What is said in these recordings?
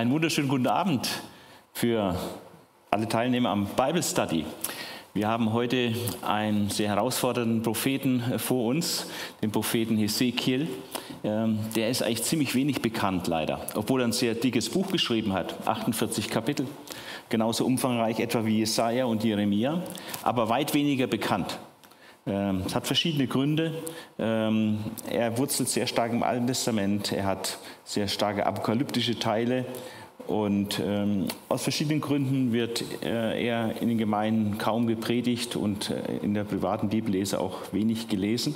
Einen wunderschönen guten Abend für alle Teilnehmer am Bible Study. Wir haben heute einen sehr herausfordernden Propheten vor uns, den Propheten Hesekiel. Ähm, der ist eigentlich ziemlich wenig bekannt, leider, obwohl er ein sehr dickes Buch geschrieben hat, 48 Kapitel, genauso umfangreich etwa wie Jesaja und Jeremia, aber weit weniger bekannt. Ähm, es hat verschiedene Gründe. Ähm, er wurzelt sehr stark im Alten Testament, er hat sehr starke apokalyptische Teile und ähm, aus verschiedenen Gründen wird äh, er in den Gemeinden kaum gepredigt und äh, in der privaten Bibellese auch wenig gelesen.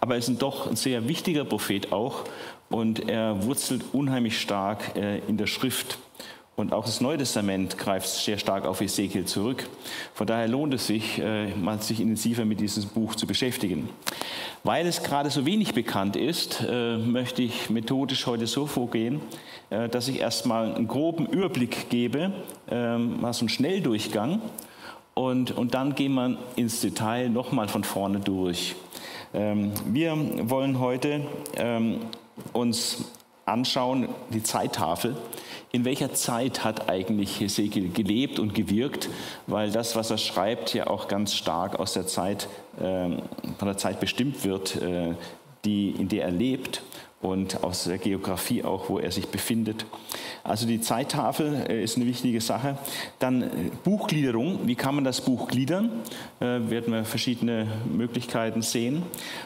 Aber er ist doch ein sehr wichtiger Prophet auch und er wurzelt unheimlich stark äh, in der Schrift. Und auch das Neue Testament greift sehr stark auf Ezekiel zurück. Von daher lohnt es sich, äh, mal sich intensiver mit diesem Buch zu beschäftigen. Weil es gerade so wenig bekannt ist, äh, möchte ich methodisch heute so vorgehen, äh, dass ich erstmal einen groben Überblick gebe, ähm, mal so einen Schnelldurchgang. Und, und dann gehen wir ins Detail nochmal von vorne durch. Ähm, wir wollen heute ähm, uns anschauen, die Zeittafel. In welcher Zeit hat eigentlich Hesekiel gelebt und gewirkt, weil das, was er schreibt, ja auch ganz stark aus der Zeit, äh, von der Zeit bestimmt wird, äh, die, in der er lebt und aus der Geografie auch, wo er sich befindet. Also die Zeittafel äh, ist eine wichtige Sache. Dann äh, Buchgliederung. Wie kann man das Buch gliedern? Äh, werden wir verschiedene Möglichkeiten sehen.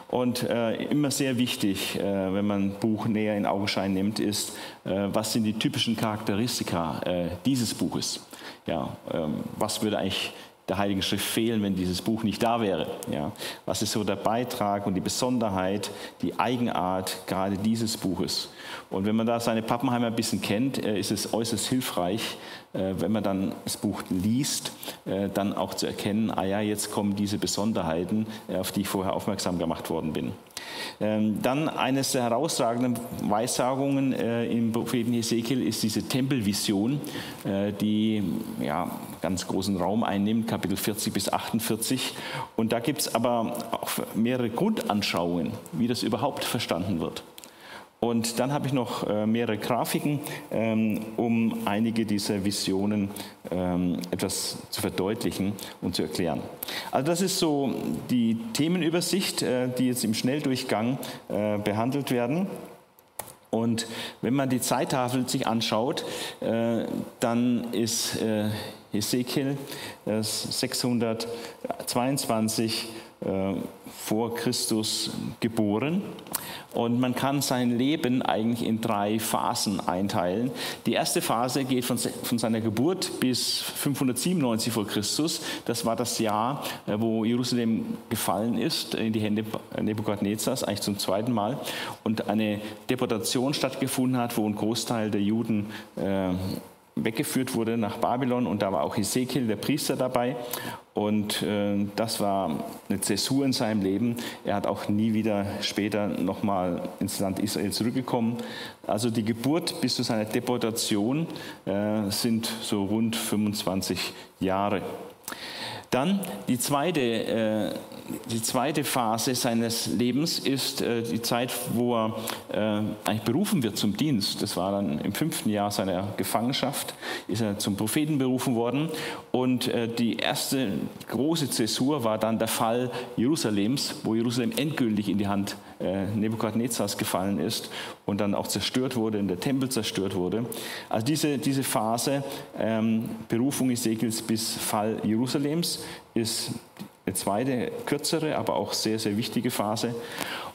Und immer sehr wichtig, wenn man ein Buch näher in Augenschein nimmt, ist, was sind die typischen Charakteristika dieses Buches? Ja, ähm, was würde eigentlich der Heiligen Schrift fehlen, wenn dieses Buch nicht da wäre. Ja, was ist so der Beitrag und die Besonderheit, die Eigenart gerade dieses Buches? Und wenn man da seine Pappenheimer ein bisschen kennt, äh, ist es äußerst hilfreich, wenn man dann das Buch liest, äh, dann auch zu erkennen, ah ja, jetzt kommen diese Besonderheiten, auf die ich vorher aufmerksam gemacht worden bin. Ähm, dann eines der herausragenden Weissagungen im Propheten Hesekiel ist diese Tempelvision, die ja, ganz großen Raum einnimmt, Kapitel 40 bis 48. Und da gibt es aber auch mehrere Grundanschauungen, wie das überhaupt verstanden wird. Und dann habe ich noch äh, mehrere Grafiken, ähm, um einige dieser Visionen ähm, etwas zu verdeutlichen und zu erklären. Also das ist so die Themenübersicht, äh, die jetzt im Schnelldurchgang äh, behandelt werden. Und wenn man die Zeittafel sich anschaut, dann ist Ezekiel 622 vor Christus geboren. Und man kann sein Leben eigentlich in drei Phasen einteilen. Die erste Phase geht von, von seiner Geburt bis 597 vor Christus. Das war das Jahr, äh, wo Jerusalem gefallen ist in die Hände Nebukadnezars, eigentlich zum zweiten Mal. Und eine Deportation stattgefunden hat, wo ein Großteil der Juden äh, weggeführt wurde nach Babylon und da war auch Ezekiel, der Priester, dabei. Und äh, das war eine Zäsur in seinem Leben. Er hat auch nie wieder später nochmal ins Land Israel zurückgekommen. Also die Geburt bis zu seiner Deportation äh, sind so rund 25 Jahre. Dann die zweite, äh, die zweite Phase seines Lebens ist äh, die Zeit, wo er äh, eigentlich berufen wird zum Dienst. Das war dann im fünften Jahr seiner Gefangenschaft, ist er zum Propheten berufen worden. Und äh, die erste große Zäsur war dann der Fall Jerusalems, wo Jerusalem endgültig in die Hand äh, Nebukadnezars gefallen ist und dann auch zerstört wurde, in der Tempel zerstört wurde. Also diese, diese Phase, ähm, Berufung Ezekiels bis Fall Jerusalems, ist eine zweite, kürzere, aber auch sehr, sehr wichtige Phase.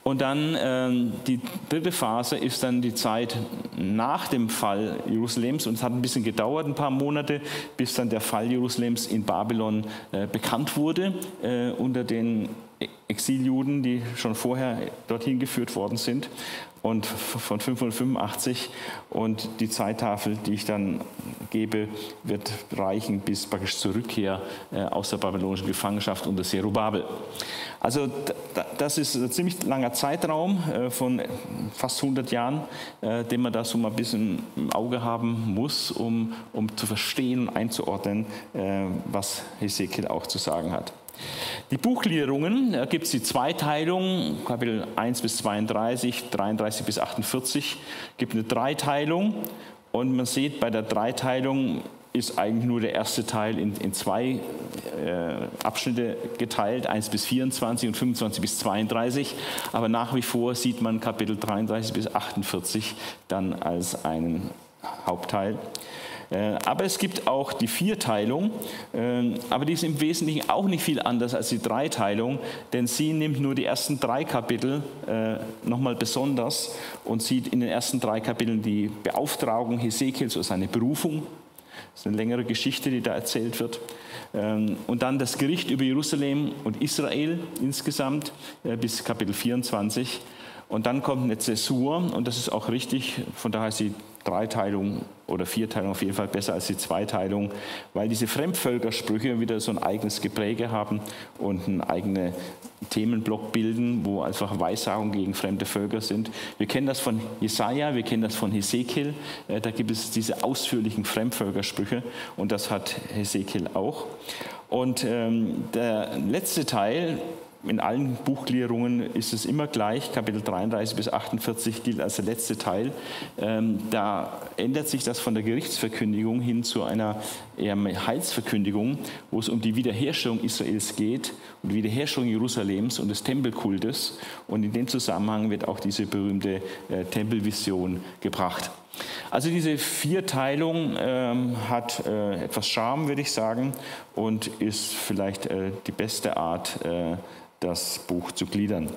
Und dann äh, die dritte Phase ist dann die Zeit nach dem Fall Jerusalems. Und es hat ein bisschen gedauert, ein paar Monate, bis dann der Fall Jerusalems in Babylon äh, bekannt wurde äh, unter den Exiljuden, die schon vorher dorthin geführt worden sind und von 585 und die Zeittafel, die ich dann gebe, wird reichen bis praktisch zur Rückkehr äh, aus der babylonischen Gefangenschaft unter Zerubabel. Also das ist ein ziemlich langer Zeitraum äh, von fast 100 Jahren, äh, den man da so mal ein bisschen im Auge haben muss, um, um zu verstehen und einzuordnen, was Hesekiel auch zu sagen hat. Die Buchgliederungen, da gibt es die Zweiteilung, Kapitel 1 bis 32, 33 bis 48, gibt eine Dreiteilung Und man sieht, bei der Dreiteilung ist eigentlich nur der erste Teil in, in zwei äh, Abschnitte geteilt, 1 bis 24 und 25 bis 32. Aber nach wie vor sieht man Kapitel 33 bis 48 dann als einen Hauptteil. Äh, aber es gibt auch die Vierteilung, äh, aber die ist im Wesentlichen auch nicht viel anders als die Dreiteilung, denn sie nimmt nur die ersten drei Kapitel äh, nochmal besonders und sieht in den ersten drei Kapiteln die Beauftragung Hesekiels, also seine Berufung. Das ist eine längere Geschichte, die da erzählt wird. Ähm, und dann das Gericht über Jerusalem und Israel insgesamt bis Kapitel 24. Und dann kommt eine Zäsur und das ist auch richtig, von daher ist die Dreiteilung oder Vierteilung auf jeden Fall besser als die Zweiteilung, weil diese Fremdvölkersprüche wieder so ein eigenes Gepräge haben und einen eigenen Themenblock bilden, wo einfach Weissagungen gegen fremde Völker sind. Wir kennen das von Jesaja, wir kennen das von Hesekiel, äh, da gibt es diese ausführlichen Fremdvölkersprüche und das hat Hesekiel auch. Und ähm, der letzte Teil, in allen Buchklärungen ist es immer gleich. Kapitel 33 bis 48 gilt als der letzte Teil. Ähm, da ändert sich das von der Gerichtsverkündigung hin zu einer Heilsverkündigung, wo es um die Wiederherstellung Israels geht und die Wiederherstellung Jerusalems und des Tempelkultes. Und in dem Zusammenhang wird auch diese berühmte äh, Tempelvision gebracht. Also diese Vierteilung ähm, hat äh, etwas Charme, würde ich sagen, und ist vielleicht äh, die beste Art, äh, das Buch zu gliedern.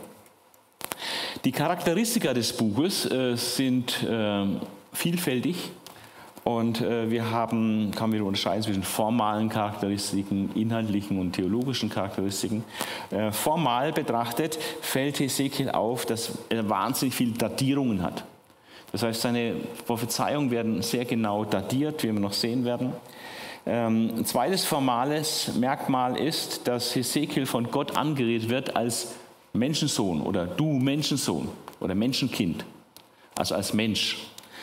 Die Charakteristika des Buches äh, sind äh, vielfältig und äh, wir haben, kann man unterscheiden zwischen formalen Charakteristiken, inhaltlichen und theologischen Charakteristiken. Äh, formal betrachtet fällt Hesekiel auf, dass er wahnsinnig viele Datierungen hat. Das heißt, seine Prophezeiungen werden sehr genau datiert, wie wir noch sehen werden. Ähm, ein zweites formales Merkmal ist, dass Hesekiel von Gott angeredet wird als Menschensohn oder du Menschensohn oder Menschenkind, also als Mensch.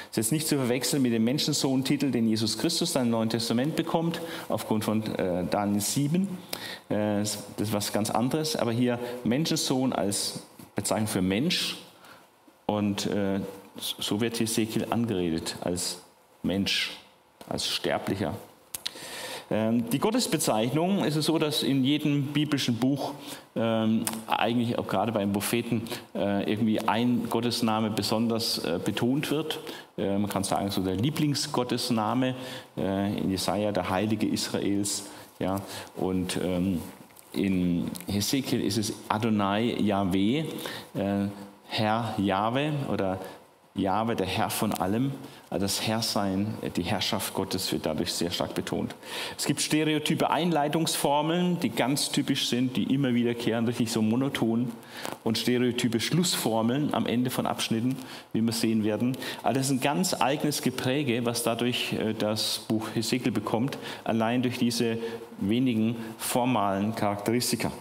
Das ist jetzt nicht zu verwechseln mit dem Menschensohn-Titel, den Jesus Christus dann im Neuen Testament bekommt, aufgrund von äh, Daniel 7. Äh, das ist was ganz anderes, aber hier Menschensohn als Bezeichnung für Mensch und äh, so wird Hesekiel angeredet als Mensch, als Sterblicher. Ähm, die Gottesbezeichnung ist es so, dass in jedem biblischen Buch ähm, eigentlich auch gerade beim Propheten äh, irgendwie ein Gottesname besonders äh, betont wird. Äh, man kann sagen, so der Lieblingsgottesname in Jesaja, der Heilige Israels. Ja, und ähm, in Hesekiel ist es Adonai Yahweh, Herr Jahwe oder Jahwe, der Herr von allem. Also das Herrsein, die Herrschaft Gottes wird dadurch sehr stark betont. Es gibt stereotype Einleitungsformeln, die ganz typisch sind, die immer wiederkehren, richtig so monoton. Und stereotype Schlussformeln am Ende von Abschnitten, wie wir sehen werden. Also das ist ein ganz eigenes Gepräge, was dadurch äh, das Buch Hesekiel bekommt, allein durch diese wenigen formalen Charakteristika.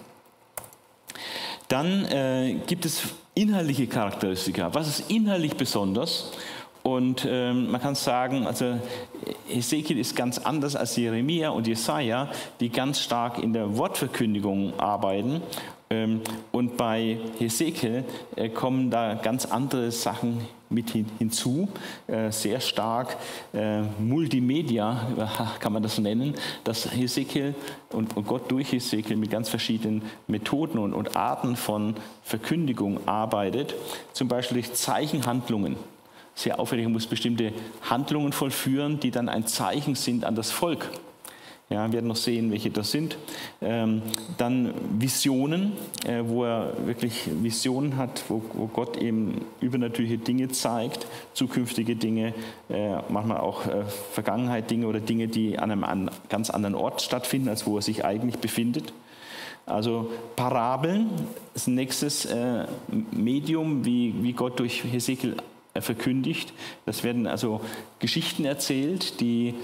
Dann äh, gibt es inhaltliche Charakteristika. Was ist inhaltlich besonders? Und ähm, man kann sagen, also Ezekiel ist ganz anders als Jeremia und Jesaja, die ganz stark in der Wortverkündigung arbeiten. Ähm, und bei Hesekiel äh, kommen da ganz andere Sachen mit hin, hinzu, äh, sehr stark äh, Multimedia, kann man das nennen, dass Hesekiel und, und, Gott durch Hesekiel mit ganz verschiedenen Methoden und, und Arten von Verkündigung arbeitet, zum Beispiel durch Zeichenhandlungen sehr aufwendig, muss bestimmte Handlungen vollführen, die dann ein Zeichen sind an das Volk. Ja, wir werden noch sehen, welche das sind. Ähm, dann Visionen, äh, wo er wirklich Visionen hat, wo, wo, Gott eben übernatürliche Dinge zeigt, zukünftige Dinge, äh, manchmal auch äh, Vergangenheit Dinge oder Dinge, die an einem an, ganz anderen Ort stattfinden, als wo er sich eigentlich befindet. Also Parabeln ist ein nächstes äh, Medium, wie, wie Gott durch Hesekiel verkündigt. Das werden also Geschichten erzählt, die,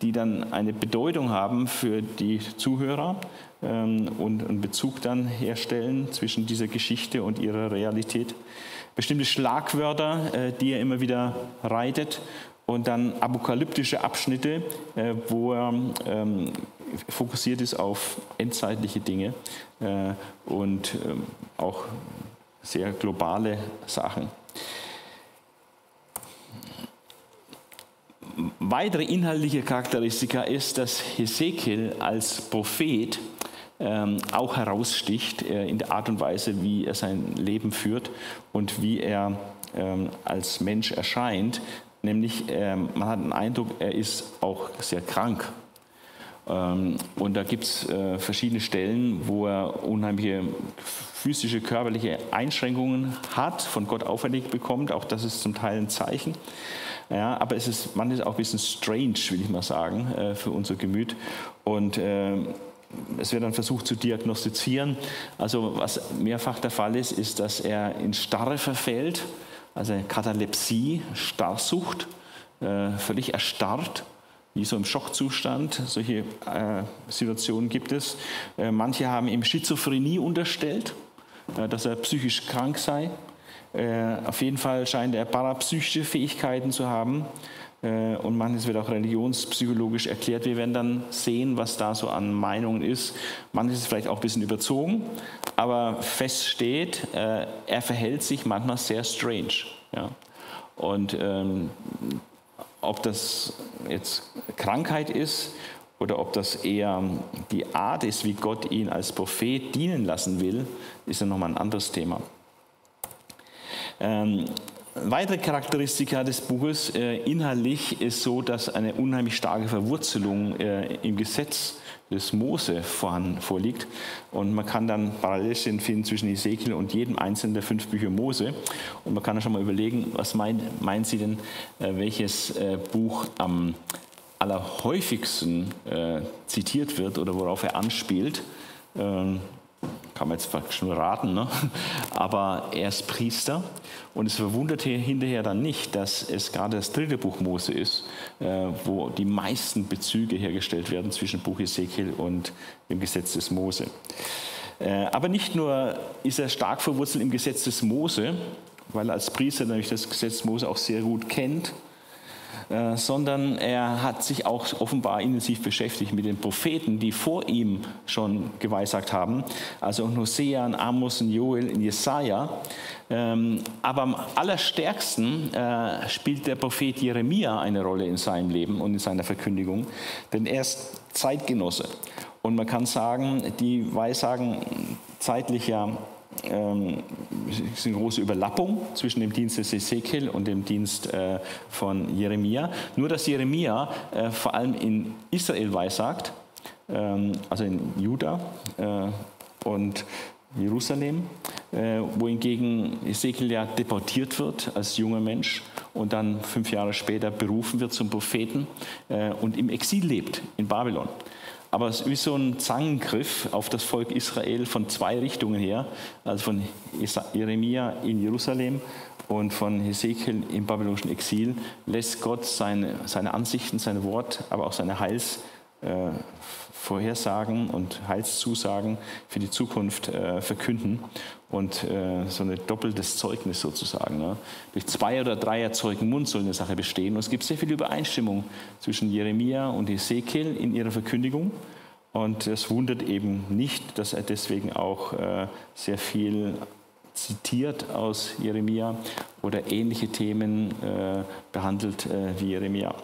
die dann eine Bedeutung haben für die Zuhörer ähm, und einen Bezug dann herstellen zwischen dieser Geschichte und ihrer Realität. Bestimmte Schlagwörter, äh, die er immer wieder reitet und dann apokalyptische Abschnitte, äh, wo er ähm, fokussiert ist auf endzeitliche Dinge äh, und ähm, auch sehr globale Sachen. Weitere inhaltliche Charakteristika ist, dass Hesekiel als Prophet ähm, auch heraussticht äh, in der Art und Weise, wie er sein Leben führt und wie er ähm, als Mensch erscheint. Nämlich, ähm, man hat den Eindruck, er ist auch sehr krank. Ähm, und da gibt es äh, verschiedene Stellen, wo er unheimliche physische, körperliche Einschränkungen hat, von Gott auferlegt bekommt. Auch das ist zum Teil ein Zeichen. Ja, aber es ist manchmal auch ein bisschen strange, will ich mal sagen, äh, für unser Gemüt. Und äh, es wird dann versucht zu diagnostizieren. Also was mehrfach der Fall ist, ist, dass er in Starre verfällt, also Katalepsie, Starrsucht, äh, völlig erstarrt wie so im Schockzustand. Solche äh, Situationen gibt es. Äh, manche haben ihm Schizophrenie unterstellt, äh, dass er psychisch krank sei. Äh, auf jeden Fall scheint er parapsychische Fähigkeiten zu haben. Äh, und manches wird auch religionspsychologisch erklärt. Wir werden dann sehen, was da so an Meinungen ist. Manches ist vielleicht auch ein bisschen überzogen, aber fest steht, äh, er verhält sich manchmal sehr strange. Ja. Und ähm, ob das jetzt Krankheit ist oder ob das eher die Art ist, wie Gott ihn als Prophet dienen lassen will, ist ja nochmal ein anderes Thema. Ähm, weitere Charakteristika des Buches äh, inhaltlich ist so, dass eine unheimlich starke Verwurzelung äh, im Gesetz des Mose vorhanden, vorliegt. Und man kann dann Parallelstellen finden zwischen Ezekiel und jedem einzelnen der fünf Bücher Mose. Und man kann dann schon mal überlegen, was meint, meint sie denn, äh, welches äh, Buch am allerhäufigsten äh, zitiert wird oder worauf er anspielt. Kann man jetzt schon raten, ne? aber er ist Priester und es verwundert hinterher dann nicht, dass es gerade das dritte Buch Mose ist, äh, wo die meisten Bezüge hergestellt werden zwischen Buch Ezekiel und dem Gesetz des Mose. Äh, aber nicht nur ist er stark verwurzelt im Gesetz des Mose, weil er als Priester nämlich das Gesetz Mose auch sehr gut kennt äh, sondern er hat sich auch offenbar intensiv beschäftigt mit den Propheten, die vor ihm schon geweissagt haben, also Hosea, Amos und Joel in Jesaja. Ähm, aber am allerstärksten äh, spielt der Prophet Jeremia eine Rolle in seinem Leben und in seiner Verkündigung, denn er ist Zeitgenosse. Und man kann sagen, die Weissagen zeitlicher ähm, ist eine große Überlappung zwischen dem Dienst des Ezekiel und dem Dienst äh, von Jeremia. Nur dass Jeremia äh, vor allem in Israel weissagt, ähm, also in Juda äh, und Jerusalem, äh, wohingegen Ezekiel ja deportiert wird als junger Mensch und dann fünf Jahre später berufen wird zum Propheten äh, und im Exil lebt in Babylon. Aber es ist wie so ein Zangengriff auf das Volk Israel von zwei Richtungen her, also von Jeremia in Jerusalem und von Hesekiel im babylonischen Exil, lässt Gott seine, seine Ansichten, sein Wort, aber auch seine Heilsvorhersagen äh, und Heilszusagen für die Zukunft äh, verkünden und äh, so ein doppeltes Zeugnis sozusagen. Ne? Durch zwei oder drei Zeugen Mund soll eine Sache bestehen. Und es gibt sehr viel Übereinstimmung zwischen Jeremia und Ezekiel in ihrer Verkündigung. Und es wundert eben nicht, dass er deswegen auch äh, sehr viel zitiert aus Jeremia oder ähnliche Themen äh, behandelt äh, wie Jeremia.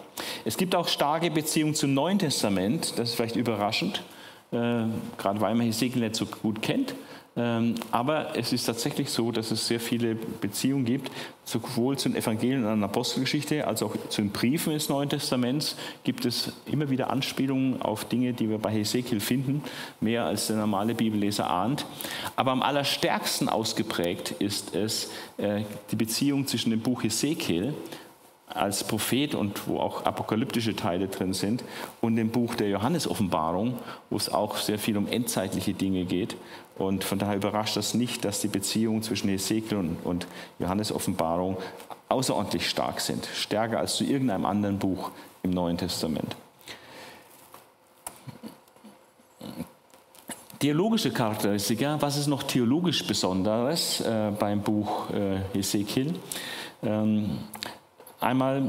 Es gibt auch starke Beziehungen zum Neuen Testament, das ist vielleicht überraschend, äh, gerade weil man Hesekiel nicht so gut kennt. Ähm, aber es ist tatsächlich so, dass es sehr viele Beziehungen gibt, sowohl zu den Evangelien und der Apostelgeschichte als auch zu den Briefen des Neuen Testaments gibt es immer wieder Anspielungen auf Dinge, die wir bei Hesekiel finden, mehr als der normale Bibelleser ahnt. Aber am allerstärksten ausgeprägt ist es äh, die Beziehung zwischen dem Buch Hesekiel als Prophet und wo auch apokalyptische Teile drin sind und dem Buch der Johannes-Offenbarung, wo es auch sehr viel um endzeitliche Dinge geht. Und von daher überrascht das nicht, dass die Beziehungen zwischen Ezekiel und, und Johannes-Offenbarung außerordentlich stark sind, stärker als zu irgendeinem anderen Buch im Neuen Testament. Theologische Charakteristika, was ist noch theologisch Besonderes äh, beim Buch äh, Ezekiel? Ähm, Einmal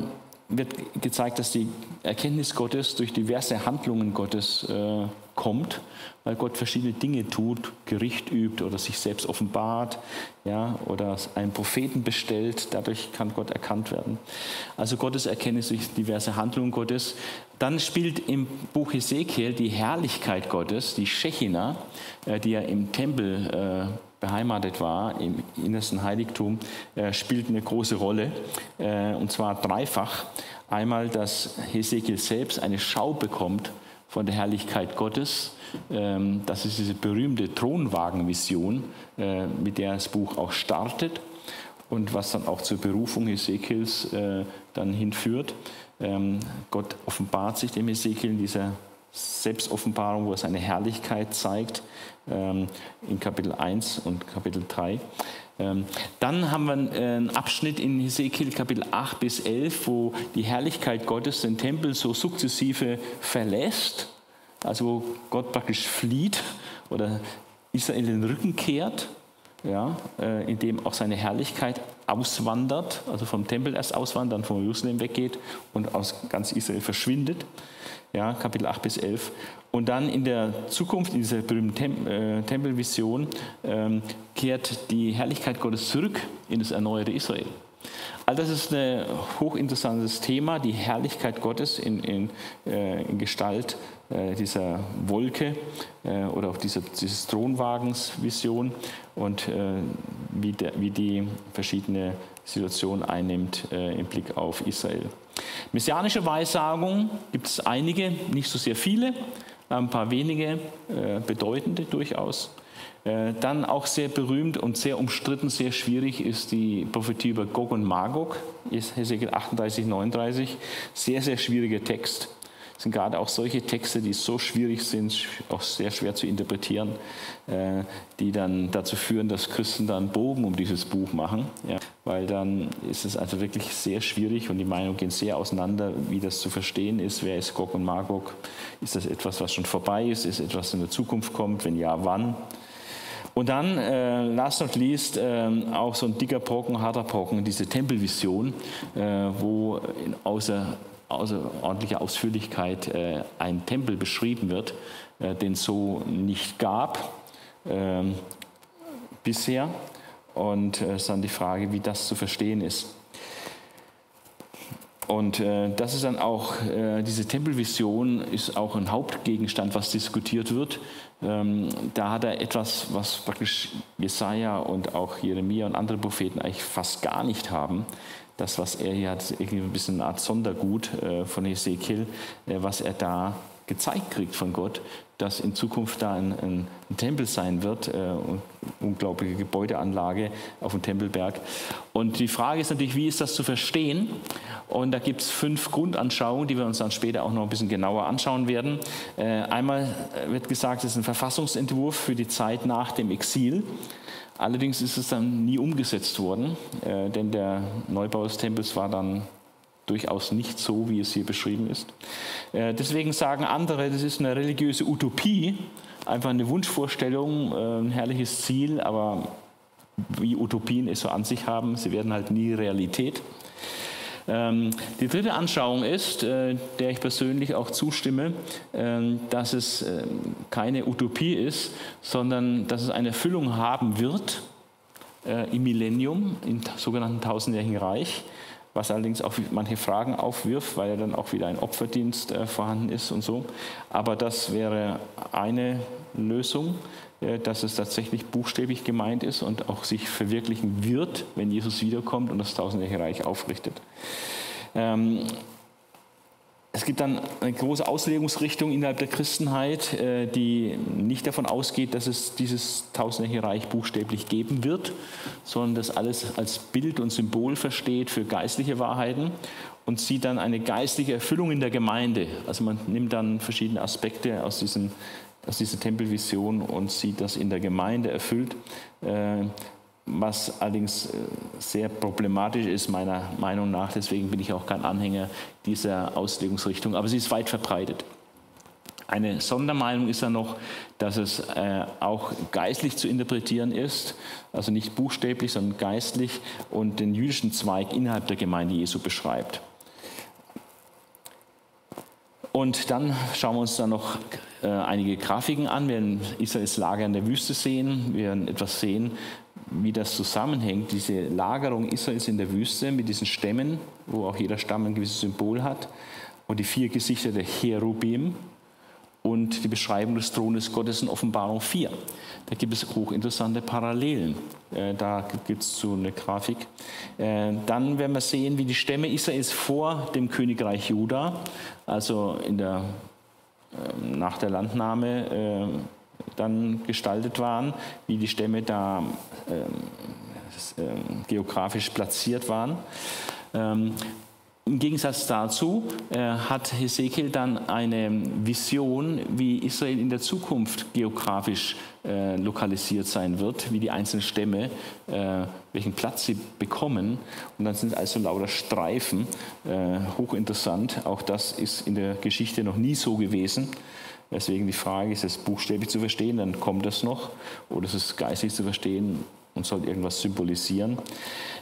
wird gezeigt, dass die Erkenntnis Gottes durch diverse Handlungen Gottes äh, kommt, weil Gott verschiedene Dinge tut, Gericht übt oder sich selbst offenbart, ja, oder einen Propheten bestellt. Dadurch kann Gott erkannt werden. Also Gottes Erkenntnis durch diverse Handlungen Gottes. Dann spielt im Buch Ezekiel die Herrlichkeit Gottes, die Shechina, äh, die ja im Tempel äh, beheimatet war, im innersten Heiligtum, äh, spielt eine große Rolle. Und zwar dreifach. Einmal, dass Hesekiel selbst eine Schau bekommt von der Herrlichkeit Gottes. Ähm, das ist diese berühmte Thronwagenvision, äh, mit der das Buch auch startet und was dann auch zur Berufung Hesekiels äh, dann hinführt. Ähm, Gott offenbart sich dem Hesekiel in dieser Selbstoffenbarung, wo er seine Herrlichkeit zeigt, ähm, in Kapitel 1 und Kapitel 3. Ähm, dann haben wir einen Abschnitt in Hesekiel Kapitel 8 bis 11, wo die Herrlichkeit Gottes den Tempel so sukzessive verlässt, also wo Gott praktisch flieht oder Israel den Rücken kehrt, ja, äh, indem auch seine Herrlichkeit auswandert, also vom Tempel erst auswandert, dann von Jerusalem weggeht und aus ganz Israel verschwindet ja, Kapitel 8 bis 11. Und dann in der Zukunft, in dieser berühmten Tem äh, Tempelvision, ähm, kehrt die Herrlichkeit Gottes zurück in das erneuerte Israel. All das ist ein hochinteressantes Thema, die Herrlichkeit Gottes in, in, äh, in Gestalt dieser Wolke äh, oder auch dieser, dieses Thronwagens-Vision und äh, wie, der, wie die verschiedene Situation einnimmt äh, im Blick auf Israel. Messianische Weissagung gibt es einige, nicht so sehr viele, ein paar wenige äh, bedeutende durchaus. Äh, dann auch sehr berühmt und sehr umstritten, sehr schwierig ist die Prophetie über Gog und Magog, Hesekiel 38, 39. Sehr, sehr schwieriger Text sind gerade auch solche Texte, die so schwierig sind, auch sehr schwer zu interpretieren, äh, die dann dazu führen, dass Christen dann Bogen um dieses Buch machen, ja, weil dann ist es also wirklich sehr schwierig und die Meinungen gehen sehr auseinander, wie das zu verstehen ist. Wer ist Gog und Magog? Ist das etwas, was schon vorbei ist? Ist etwas, was in der Zukunft kommt? Wenn ja, wann? Und dann, äh, last not least, äh, auch so ein dicker Brocken, harter Brocken, diese Tempelvision, äh, wo außer außerordentlicher Ausführlichkeit äh, ein Tempel beschrieben wird, äh, den so nicht gab äh, bisher. Und es ist dann die Frage, wie das zu verstehen ist. Und äh, das ist dann auch, äh, diese Tempelvision ist auch ein Hauptgegenstand, was diskutiert wird. Ähm, da hat er etwas, was praktisch Jesaja und auch Jeremia und andere Propheten eigentlich fast gar nicht haben das, was er hier hat, irgendwie ein bisschen eine Art Sondergut äh, von Ezekiel, äh, was er da gezeigt kriegt von Gott, dass in Zukunft da ein, ein, ein Tempel sein wird, äh, unglaubliche Gebäudeanlage auf dem Tempelberg. Und die Frage ist natürlich, wie ist das zu verstehen? Und da gibt es fünf Grundanschauungen, die wir uns dann später auch noch ein bisschen genauer anschauen werden. Äh, einmal wird gesagt, es ist ein Verfassungsentwurf für die Zeit nach dem Exil. Allerdings ist es dann nie umgesetzt worden, äh, denn der Neubau des Tempels war dann durchaus nicht so, wie es hier beschrieben ist. Äh, deswegen sagen andere, das ist eine religiöse Utopie, einfach eine Wunschvorstellung, äh, ein herrliches Ziel, aber wie Utopien es so an sich haben, sie werden halt nie Realität. Ähm, die dritte Anschauung ist, äh, der ich persönlich auch zustimme, ähm, dass es äh, keine Utopie ist, sondern dass es eine Erfüllung haben wird äh, im Millennium, im sogenannten tausendjährigen Reich, was allerdings auch manche Fragen aufwirft, weil ja dann auch wieder ein Opferdienst vorhanden ist und so. Aber das wäre eine Lösung. Äh, dass es tatsächlich buchstäblich gemeint ist und auch sich verwirklichen wird, wenn Jesus wiederkommt und das tausendjährige Reich aufrichtet. Ähm, es gibt dann eine große Auslegungsrichtung innerhalb der Christenheit, äh, die nicht davon ausgeht, dass es dieses tausendjährige Reich buchstäblich geben wird, sondern das alles als Bild und Symbol versteht für geistliche Wahrheiten und sieht dann eine geistliche Erfüllung in der Gemeinde. Also man nimmt dann verschiedene Aspekte aus diesen aus dieser Tempelvision und sieht das in der Gemeinde erfüllt, äh, was allerdings äh, sehr problematisch ist meiner Meinung nach. Deswegen bin ich auch kein Anhänger dieser Auslegungsrichtung, aber sie ist weit verbreitet. Eine Sondermeinung ist ja noch, dass es äh, auch geistlich zu interpretieren ist, also nicht buchstäblich, sondern geistlich und den jüdischen Zweig innerhalb der Gemeinde Jesu beschreibt. Und dann schauen wir uns dann noch äh, einige Grafiken an. Wir werden Israels Lager in der Wüste sehen. Wir werden etwas sehen, wie das zusammenhängt, diese Lagerung Israels in der Wüste mit diesen Stämmen, wo auch jeder Stamm ein gewisses Symbol hat, und die vier Gesichter der Cherubim und die Beschreibung des Thrones Gottes in Offenbarung 4. Da gibt es hochinteressante Parallelen. Äh, da gibt es so eine Grafik. Äh, dann werden wir sehen, wie die Stämme Israels vor dem Königreich Juda, also in der, nach der Landnahme, ähm, dann gestaltet waren, wie die Stämme da ähm, geografisch platziert waren. Im Gegensatz dazu äh, hat Hesekiel dann eine Vision, wie Israel in der Zukunft geografisch äh, lokalisiert sein wird, wie die einzelnen Stämme, äh, welchen Platz sie bekommen. Und dann sind also lauter Streifen, äh, hochinteressant. Auch das ist in der Geschichte noch nie so gewesen. Deswegen die Frage, ist es buchstäblich zu verstehen, dann kommt das noch, oder ist es geistig zu verstehen, und soll irgendwas symbolisieren.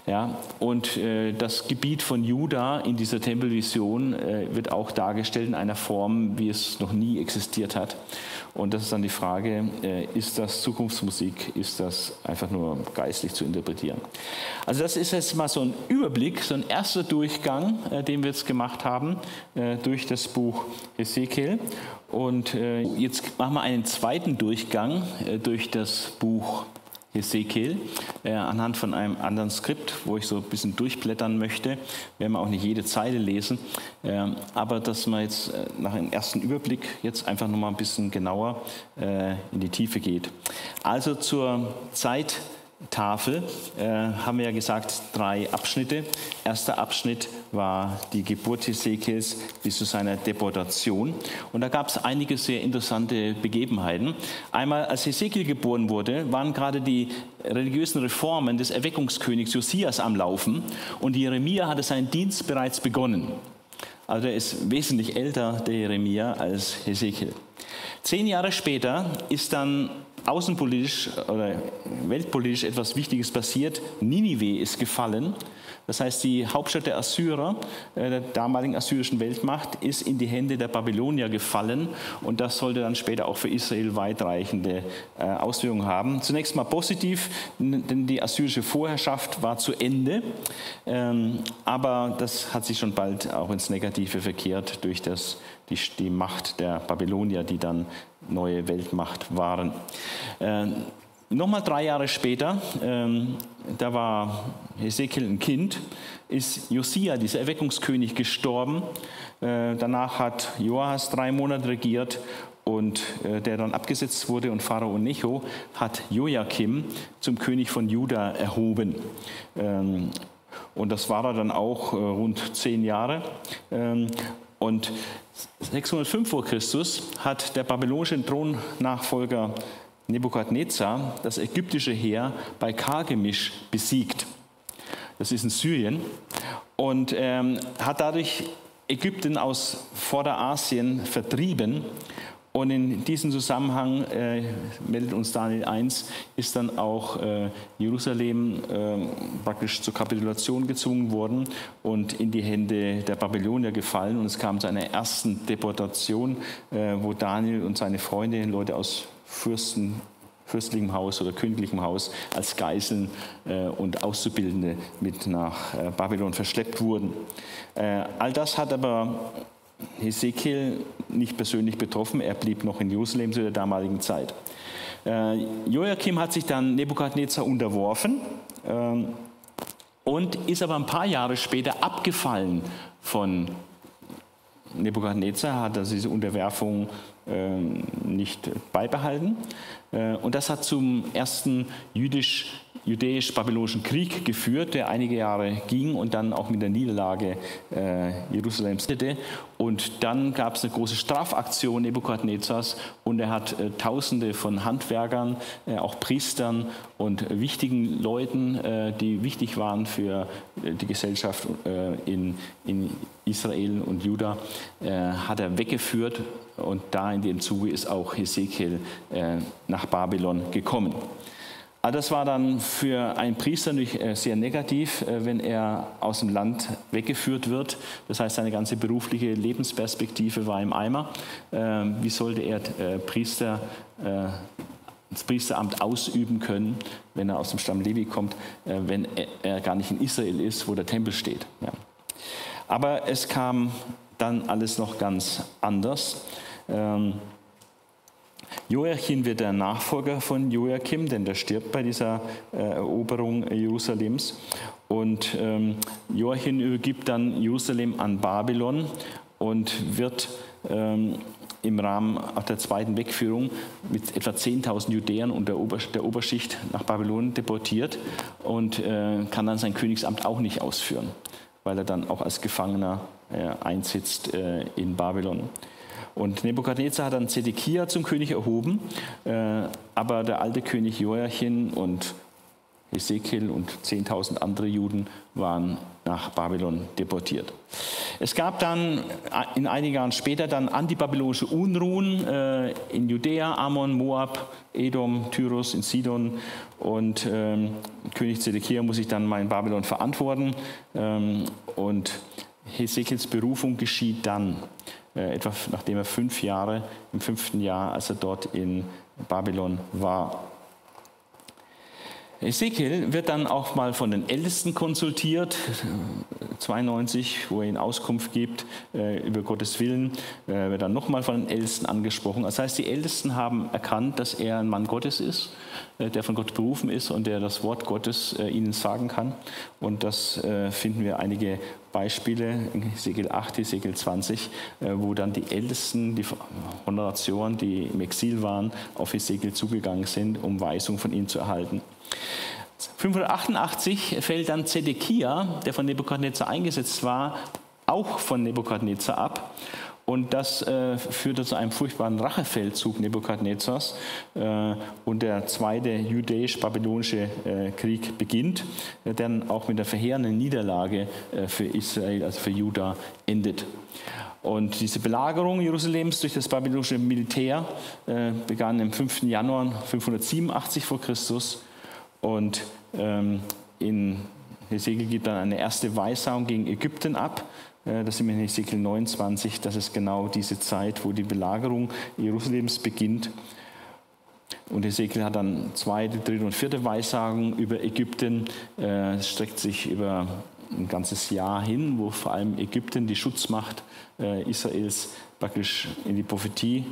Ja, und äh, das Gebiet von Juda in dieser Tempelvision äh, wird auch dargestellt in einer Form, wie es noch nie existiert hat. Und das ist dann die Frage, äh, ist das Zukunftsmusik, ist das einfach nur geistlich zu interpretieren? Also das ist jetzt mal so ein Überblick, so ein erster Durchgang, äh, den wir jetzt gemacht haben äh, durch das Buch Ezekiel. Und äh, jetzt machen wir einen zweiten Durchgang durch das Buch Hesekiel äh, anhand von einem anderen Skript, wo ich so ein bisschen durchblättern möchte. Wir werden auch nicht jede Zeile lesen, äh, aber dass man jetzt äh, nach einem ersten Überblick jetzt einfach nochmal ein bisschen genauer äh, in die Tiefe geht. Also zur Zeit Tafel äh, haben wir ja gesagt, drei Abschnitte. Erster Abschnitt war die Geburt Hesekiels bis zu seiner Deportation. Und da gab es einige sehr interessante Begebenheiten. Einmal, als Hesekiel geboren wurde, waren gerade die religiösen Reformen des Erweckungskönigs Josias am Laufen und Jeremia hatte seinen Dienst bereits begonnen. Also er ist wesentlich älter, der Jeremia, als Hesekiel. Zehn Jahre später ist dann außenpolitisch oder weltpolitisch etwas Wichtiges passiert. Ninive ist gefallen. Das heißt, die Hauptstadt der Assyrer, äh, der damaligen assyrischen Weltmacht, ist in die Hände der Babylonier gefallen. Und das sollte dann später auch für Israel weitreichende äh, Auswirkungen haben. Zunächst mal positiv, denn die assyrische Vorherrschaft war zu Ende. Ähm, aber das hat sich schon bald auch ins Negative verkehrt durch das, die, die Macht der Babylonier, die dann neue Weltmacht waren. Nochmal drei Jahre später, ähm, da war Hesekiel ein Kind, ist Josia, dieser Erweckungskönig, gestorben. Äh, danach hat Joas drei Monate regiert und äh, der dann abgesetzt wurde und Pharao Necho hat Joachim zum König von Juda erhoben. Ähm, und das war er dann auch äh, rund zehn Jahre. Ähm, und 605 vor Christus hat der babylonische Thronnachfolger Nebukadnezar das ägyptische Heer bei Kargemisch besiegt. Das ist in Syrien. Und ähm, hat dadurch Ägypten aus Vorderasien vertrieben und in diesem Zusammenhang, äh, meldet uns Daniel 1, ist dann auch äh, Jerusalem äh, praktisch zur Kapitulation gezwungen worden und in die Hände der Babylonier gefallen. Und es kam zu einer ersten Deportation, äh, wo Daniel und seine Freunde, Leute aus Fürsten, fürstlichem Haus oder königlichem Haus als Geiseln äh, und Auszubildende mit nach äh, Babylon verschleppt wurden. all das hat aber Hesekiel nicht persönlich betroffen, er blieb noch in Jerusalem zu der damaligen Zeit. Äh, Joachim hat sich dann Nebukadnezar unterworfen äh, und ist aber ein paar Jahre später abgefallen von Nebukadnezar, hat also diese Unterwerfung äh, nicht beibehalten. Äh, und das hat zum ersten jüdisch jüdisch-babylonischen Krieg geführt, der einige Jahre ging und dann auch mit der Niederlage äh, Jerusalems endete. Und dann gab es eine große Strafaktion Nebukadnezars und er hat äh, Tausende von Handwerkern, äh, auch Priestern und wichtigen Leuten, äh, die wichtig waren für äh, die Gesellschaft äh, in, in Israel und Juda, hat er weggeführt und da in dem Zuge ist auch Hesekiel nach Babylon gekommen. Aber das war dann für einen Priester natürlich äh, sehr negativ, äh, wenn er aus dem Land weggeführt wird. Das heißt, seine ganze berufliche Lebensperspektive war im Eimer. Ähm, wie sollte er äh, Priester, das Priesteramt ausüben können, wenn er aus dem Stamm Levi kommt, wenn er gar nicht in Israel ist, wo der Tempel steht? Aber es kam dann alles noch ganz anders. Joachim wird der Nachfolger von Joachim, denn der stirbt bei dieser äh, Eroberung Jerusalems. Und ähm, Joachim übergibt dann Jerusalem an Babylon und wird ähm, im Rahmen der zweiten Wegführung mit etwa 10.000 Judäern und der, Oberschicht nach Babylon deportiert und äh, kann dann sein Königsamt auch nicht ausführen, weil er dann auch als Gefangener äh, einsitzt äh, in Babylon. Und Nebukadnezar hat dann Zedekia zum König erhoben, äh, aber der alte König Joachim und Ezekiel und 10.000 andere Juden waren nach Babylon deportiert. Es gab dann äh, in einigen Jahren später dann antibabylonische Unruhen äh, in Judäa, Ammon, Moab, Edom, Tyrus, in Sidon und ähm, König Zedekia muss sich dann mal in Babylon verantworten ähm, und Hesekiels Berufung geschieht dann, äh, etwa nachdem er fünf Jahre, im fünften Jahr, als er dort in Babylon war. Ezekiel wird dann auch mal von den Ältesten konsultiert, 92, wo er ihnen Auskunft gibt äh, über Gottes Willen, äh, wird dann nochmal von den Ältesten angesprochen. Das heißt, die Ältesten haben erkannt, dass er ein Mann Gottes ist, äh, der von Gott berufen ist und der das Wort Gottes äh, ihnen sagen kann. Und das äh, finden wir einige Beispiele in Ezekiel 8, Ezekiel 20, wo dann die Ältesten, die Honoration, die im Exil waren, auf Ezekiel zugegangen sind, um Weisung von ihm zu erhalten. 588 fällt dann Zedekia, der von Nebukadnezar eingesetzt war, auch von Nebukadnezar ab. Und das äh, führte zu einem furchtbaren Rachefeldzug Nebukadnezars. Äh, und der zweite judäisch-babylonische äh, Krieg beginnt, der dann auch mit der verheerenden Niederlage äh, für Israel, also für Juda, endet. Und diese Belagerung Jerusalems durch das babylonische Militär äh, begann am 5. Januar 587 vor Christus und ähm, in Hesekiel gibt dann eine erste Weissagung gegen Ägypten ab. Äh, das wir in Hesekiel 29. Das ist genau diese Zeit, wo die Belagerung Jerusalems beginnt. Und Hesekiel hat dann zweite, dritte und vierte Weissagung über Ägypten. Äh, es streckt sich über ein ganzes Jahr hin, wo vor allem Ägypten, die Schutzmacht äh, Israels, praktisch in die Prophetie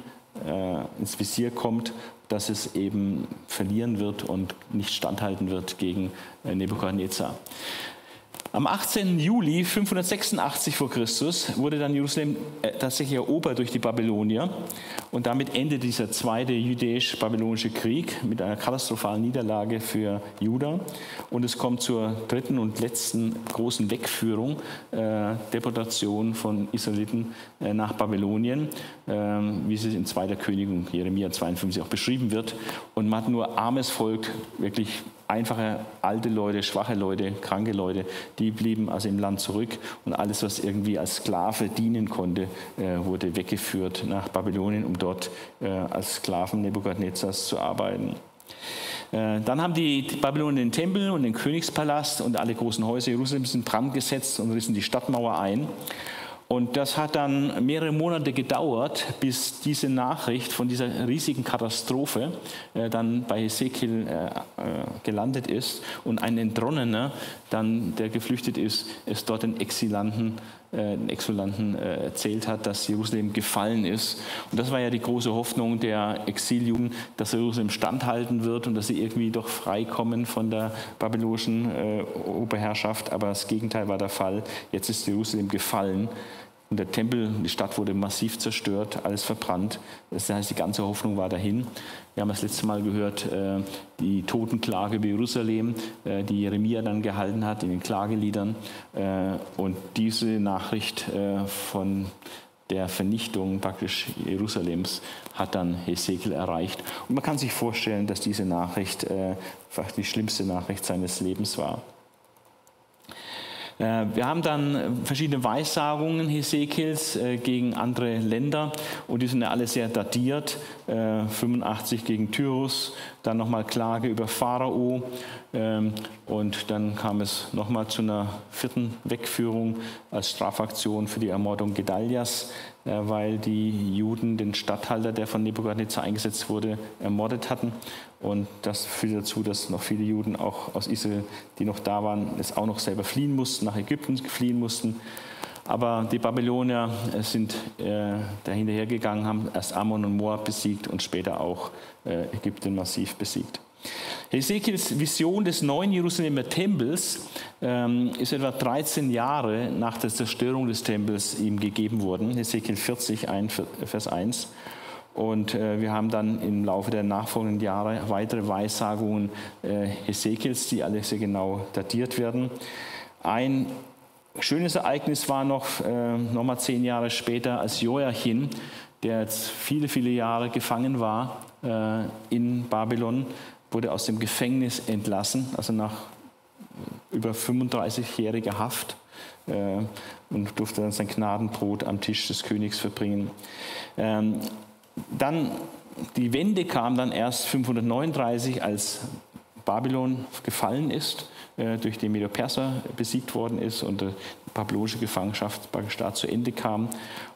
ins Visier kommt dass es eben verlieren wird und nicht standhalten wird gegen äh, Nebukadnezar. Am 18. Juli 586 vor Christus wurde dann Jerusalem äh, tatsächlich erobert durch die Babylonier und damit endet dieser zweite jüdisch-babylonische Krieg mit einer katastrophalen Niederlage für Juda und es kommt zur dritten und letzten großen Wegführung, äh, Deportation von Israeliten äh, nach Babylonien, äh, wie es in 2. Königin Jeremia 52 auch beschrieben wird und man hat nur armes Volk, wirklich einfache alte Leute, schwache Leute, kranke Leute, die blieben also im Land zurück und alles, was irgendwie als Sklave dienen konnte, äh, wurde weggeführt nach Babylonien, um dort äh, als Sklaven Nebukadnezars zu arbeiten. Äh, dann haben die Babylonier den Tempel und den Königspalast und alle großen Häuser Jerusalems in Brand gesetzt und rissen die Stadtmauer ein. Und das hat dann mehrere Monate gedauert, bis diese Nachricht von dieser riesigen Katastrophe äh, dann bei Ezekiel äh, äh, gelandet ist. Und ein Entronnener, dann, der geflüchtet ist, es dort den Exilanten, äh, den Exilanten äh, erzählt hat, dass Jerusalem gefallen ist. Und das war ja die große Hoffnung der Exiljugend, dass Jerusalem standhalten wird und dass sie irgendwie doch freikommen von der babylonischen äh, Oberherrschaft. Aber das Gegenteil war der Fall. Jetzt ist Jerusalem gefallen. Und der Tempel, die Stadt wurde massiv zerstört, alles verbrannt. Das heißt, die ganze Hoffnung war dahin. Wir haben das letzte Mal gehört, äh, die Totenklage über Jerusalem, äh, die Jeremia dann gehalten hat in den Klageliedern. Äh, und diese Nachricht von der Vernichtung praktisch Jerusalems hat dann Hesekiel erreicht. Und man kann sich vorstellen, dass diese Nachricht die schlimmste Nachricht seines Lebens war. Äh, wir haben dann verschiedene Weissagungen Hesekiels äh, gegen andere Länder und die sind ja alle sehr datiert. 85 äh, gegen Tyrus, dann nochmal Klage über Pharao ähm, und dann kam es nochmal zu einer vierten Wegführung als Strafaktion für die Ermordung Gedalias, weil die Juden den Statthalter, der von Nebukadnezar eingesetzt wurde, ermordet hatten. Und das führte dazu, dass noch viele Juden auch aus Israel, die noch da waren, es auch noch selber fliehen mussten, nach Ägypten fliehen mussten. Aber die Babylonier äh, sind äh, dahinterhergegangen, haben erst Ammon und Moab besiegt und später auch äh, Ägypten massiv besiegt. Hesekiels Vision des neuen Jerusalemer Tempels ähm, ist etwa 13 Jahre nach der Zerstörung des Tempels ihm gegeben worden. Hesekiel 40, Vers 1. Und äh, wir haben dann im Laufe der nachfolgenden Jahre weitere Weissagungen äh, Hesekiels, die alle sehr genau datiert werden. Ein schönes Ereignis war noch, äh, noch mal zehn Jahre später, als Joachim, der jetzt viele, viele Jahre gefangen war äh, in Babylon, wurde aus dem Gefängnis entlassen, also nach über 35-jähriger Haft äh, und durfte dann sein Gnadenbrot am Tisch des Königs verbringen. Ähm, dann die Wende kam dann erst 539, als Babylon gefallen ist, äh, durch die Medo-Perser besiegt worden ist und die babylonische Gefangenschaft da zu Ende kam.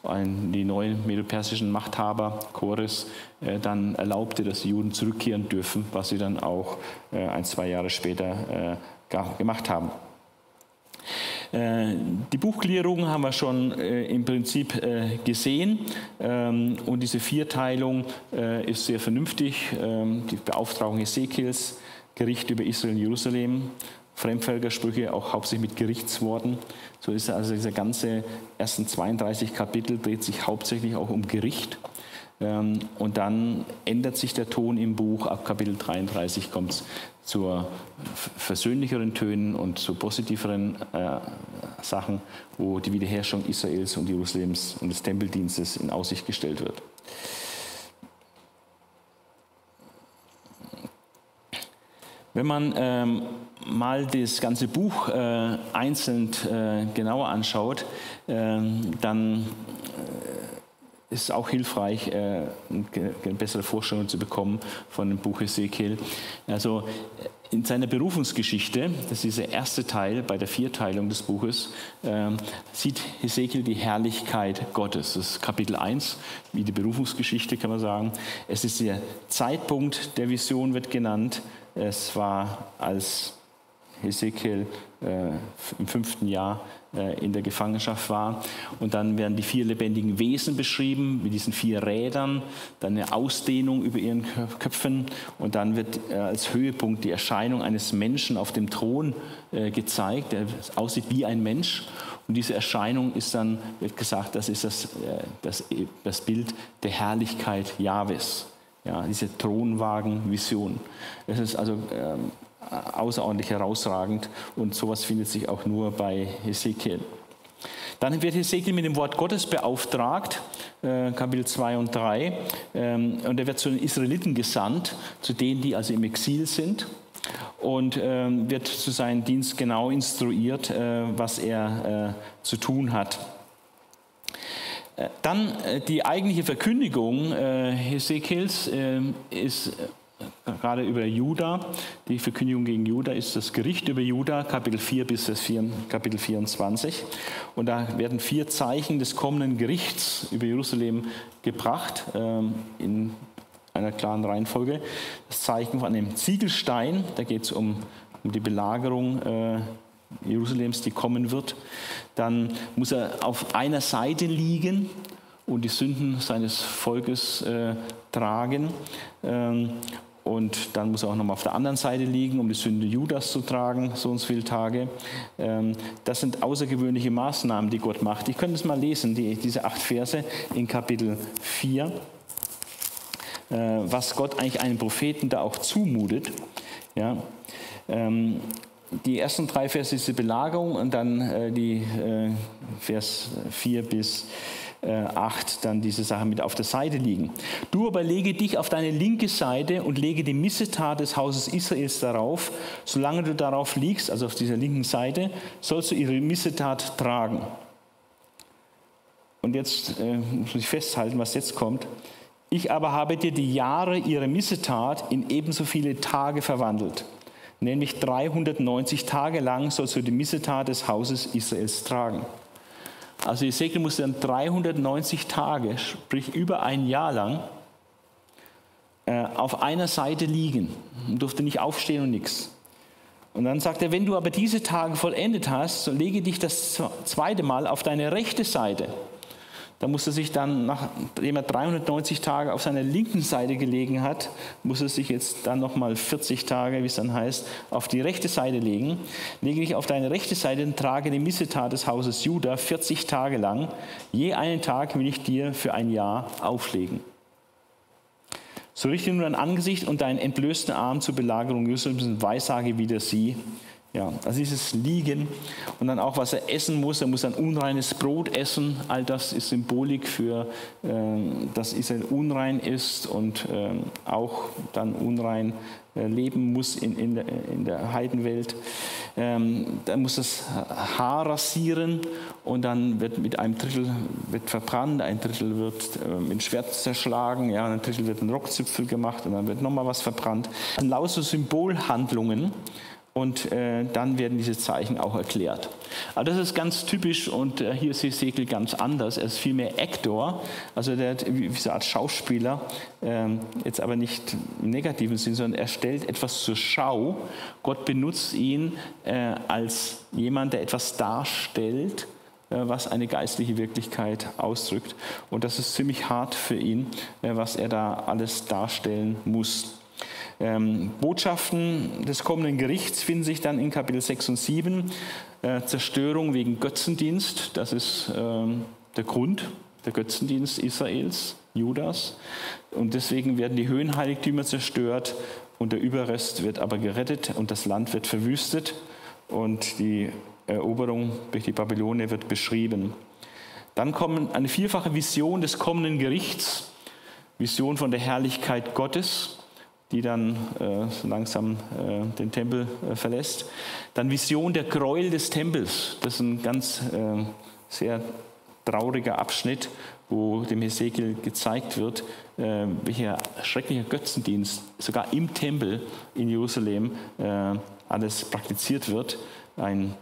Die neuen medo-persischen Machthaber, Chores, äh, dann erlaubte, dass die Juden zurückkehren dürfen, was sie dann auch äh, ein, zwei Jahre später gemacht haben. Äh, die Buchgliederung haben wir schon äh, im Prinzip äh, gesehen ähm, und diese Vierteilung ist sehr vernünftig. Ähm, die Beauftragung Ezekiels, Gericht über Israel und Jerusalem, Fremdvölkersprüche auch hauptsächlich mit Gerichtsworten. So ist also dieser ganze ersten 32 Kapitel dreht sich hauptsächlich auch um Gericht. Ähm, und dann ändert sich der Ton im Buch. Ab Kapitel 33 kommt es zu versöhnlicheren Tönen und zu positiveren äh, Sachen, wo die Wiederherstellung Israels und Jerusalems und des Tempeldienstes in Aussicht gestellt wird. Wenn man ähm, mal das ganze Buch äh, einzeln äh, genauer anschaut, ähm, dann ist auch hilfreich, äh, eine bessere Vorstellung zu bekommen von dem Buch Ezekiel. Also in seiner Berufungsgeschichte, das ist dieser erste Teil bei der Vierteilung des Buches, ähm, sieht Hesekiel die Herrlichkeit Gottes. Das ist Kapitel 1, wie die Berufungsgeschichte kann man sagen. Es ist der Zeitpunkt der Vision wird genannt. Es war als Hesekiel äh, im fünften Jahr äh, in der Gefangenschaft war. Und dann werden die vier lebendigen Wesen beschrieben mit diesen vier Rädern, dann eine Ausdehnung über ihren Köpfen und dann wird äh, als Höhepunkt die Erscheinung eines Menschen auf dem Thron äh, gezeigt, der aussieht wie ein Mensch. Und diese Erscheinung ist dann, wird gesagt, das ist das, das, das Bild der Herrlichkeit Jahwes. Ja, diese Thronwagen-Vision. Es ist also ähm, außerordentlich herausragend und sowas findet sich auch nur bei Hesekiel. Dann wird Hesekiel mit dem Wort Gottes beauftragt, äh, Kapitel 2 und 3, ähm, und er wird zu den Israeliten gesandt, zu denen, die also im Exil sind, und ähm, wird zu seinem Dienst genau instruiert, äh, was er äh, zu tun hat. Dann die eigentliche Verkündigung Hesekiels ähm, ist gerade über Juda, die Verkündigung gegen Juda ist das Gericht über Juda, Kapitel 4 bis Kapitel 24. Und da werden vier Zeichen des kommenden Gerichts über Jerusalem gebracht, ähm, in einer klaren Reihenfolge. Das Zeichen von einem Ziegelstein, da geht es um, um die Belagerung äh, Jerusalems, die kommen wird. Dann muss er auf einer Seite liegen und die Sünden seines Volkes äh, tragen. Ähm, und dann muss er auch nochmal auf der anderen Seite liegen, um die Sünde Judas zu tragen, so und so viele Tage. Ähm, das sind außergewöhnliche Maßnahmen, die Gott macht. Ich könnte es mal lesen, die, diese acht Verse in Kapitel 4, äh, was Gott eigentlich einem Propheten da auch zumutet. Ja, ähm, die ersten drei Verse ist die Belagerung und dann äh, die äh, Vers 4 bis 8 dann diese Sache mit auf der Seite liegen. Du aber lege dich auf deine linke Seite und lege die Missetat des Hauses Israels darauf. Solange du darauf liegst, also auf dieser linken Seite, sollst du ihre Missetat tragen. Und jetzt äh, muss ich festhalten, was jetzt kommt. Ich aber habe dir die Jahre ihrer Missetat in ebenso viele Tage verwandelt. Nämlich 390 Tage lang sollst du die Missetat des Hauses Israels tragen. Also Ezekiel musste dann 390 Tage, sprich über ein Jahr lang, äh, auf einer Seite liegen und durfte nicht aufstehen und nichts. Und dann sagt er, wenn du aber diese Tage vollendet hast, so lege dich das zweite Mal auf deine rechte Seite. Da musste sich dann, nachdem er 390 Tage auf seiner linken Seite gelegen hat, muss er sich jetzt dann nochmal 40 Tage, wie es dann heißt, auf die rechte Seite legen. Lege dich auf deine rechte Seite und trage die Missetat des Hauses Juda 40 Tage lang. Je einen Tag will ich dir für ein Jahr auflegen. So richte nun dein Angesicht und deinen entblößten Arm zur Belagerung Jerusalems und weissage wieder sie. Ja, also dieses Liegen und dann auch, was er essen muss. Er muss ein unreines Brot essen. All das ist Symbolik für, äh, dass Israel unrein ist und äh, auch dann unrein äh, leben muss in, in, der, in der Heidenwelt. Ähm, dann muss das Haar rasieren und dann wird mit einem Drittel wird verbrannt, ein Drittel wird mit Schwert zerschlagen, ja, ein Drittel wird ein Rockzipfel gemacht und dann wird nochmal was verbrannt. Lauter Symbolhandlungen und äh, dann werden diese Zeichen auch erklärt. Aber das ist ganz typisch und äh, hier ist Hesekiel ganz anders. Er ist viel mehr Actor, also der wie so eine Art Schauspieler, äh, jetzt aber nicht im negativen Sinn, sondern er stellt etwas zur Schau. Gott benutzt ihn äh, als jemand, der etwas darstellt, äh, was eine geistliche Wirklichkeit ausdrückt. Und das ist ziemlich hart für ihn, äh, was er da alles darstellen muss. Ähm, Botschaften des kommenden Gerichts finden sich dann in Kapitel 6 und 7. Äh, Zerstörung wegen Götzendienst, das ist äh, der Grund, der Götzendienst Israels, Judas. Und deswegen werden die Höhenheiligtümer zerstört und der Überrest wird aber gerettet und das Land wird verwüstet und die Eroberung durch die Babylone wird beschrieben. Dann kommt eine vierfache Vision des kommenden Gerichts, Vision von der Herrlichkeit Gottes, die dann äh, langsam äh, den Tempel äh, verlässt. Dann Vision der Gräuel des Tempels. Das ist ein ganz äh, sehr trauriger Abschnitt, wo dem Hesekiel gezeigt wird, äh, welcher schrecklicher Götzendienst sogar im Tempel in Jerusalem äh, alles praktiziert wird. Ein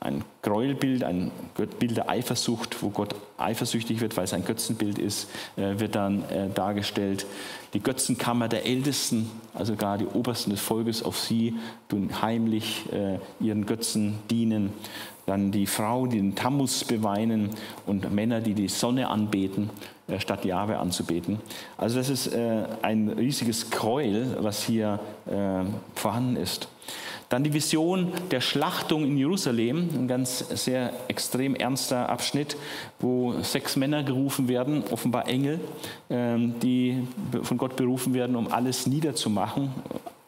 ein Gräuelbild, ein Bild der Eifersucht, wo Gott eifersüchtig wird, weil es ein Götzenbild ist, äh, wird dann äh, dargestellt. Die Götzenkammer der Ältesten, also gar die Obersten des Volkes, auf sie tun heimlich äh, ihren Götzen dienen. Dann die Frau, die den Tammuz beweinen und Männer, die die Sonne anbeten, statt Jahwe anzubeten. Also das ist ein riesiges Gräuel, was hier vorhanden ist. Dann die Vision der Schlachtung in Jerusalem, ein ganz sehr extrem ernster Abschnitt, wo sechs Männer gerufen werden, offenbar Engel, ähm, die von Gott berufen werden, um alles niederzumachen,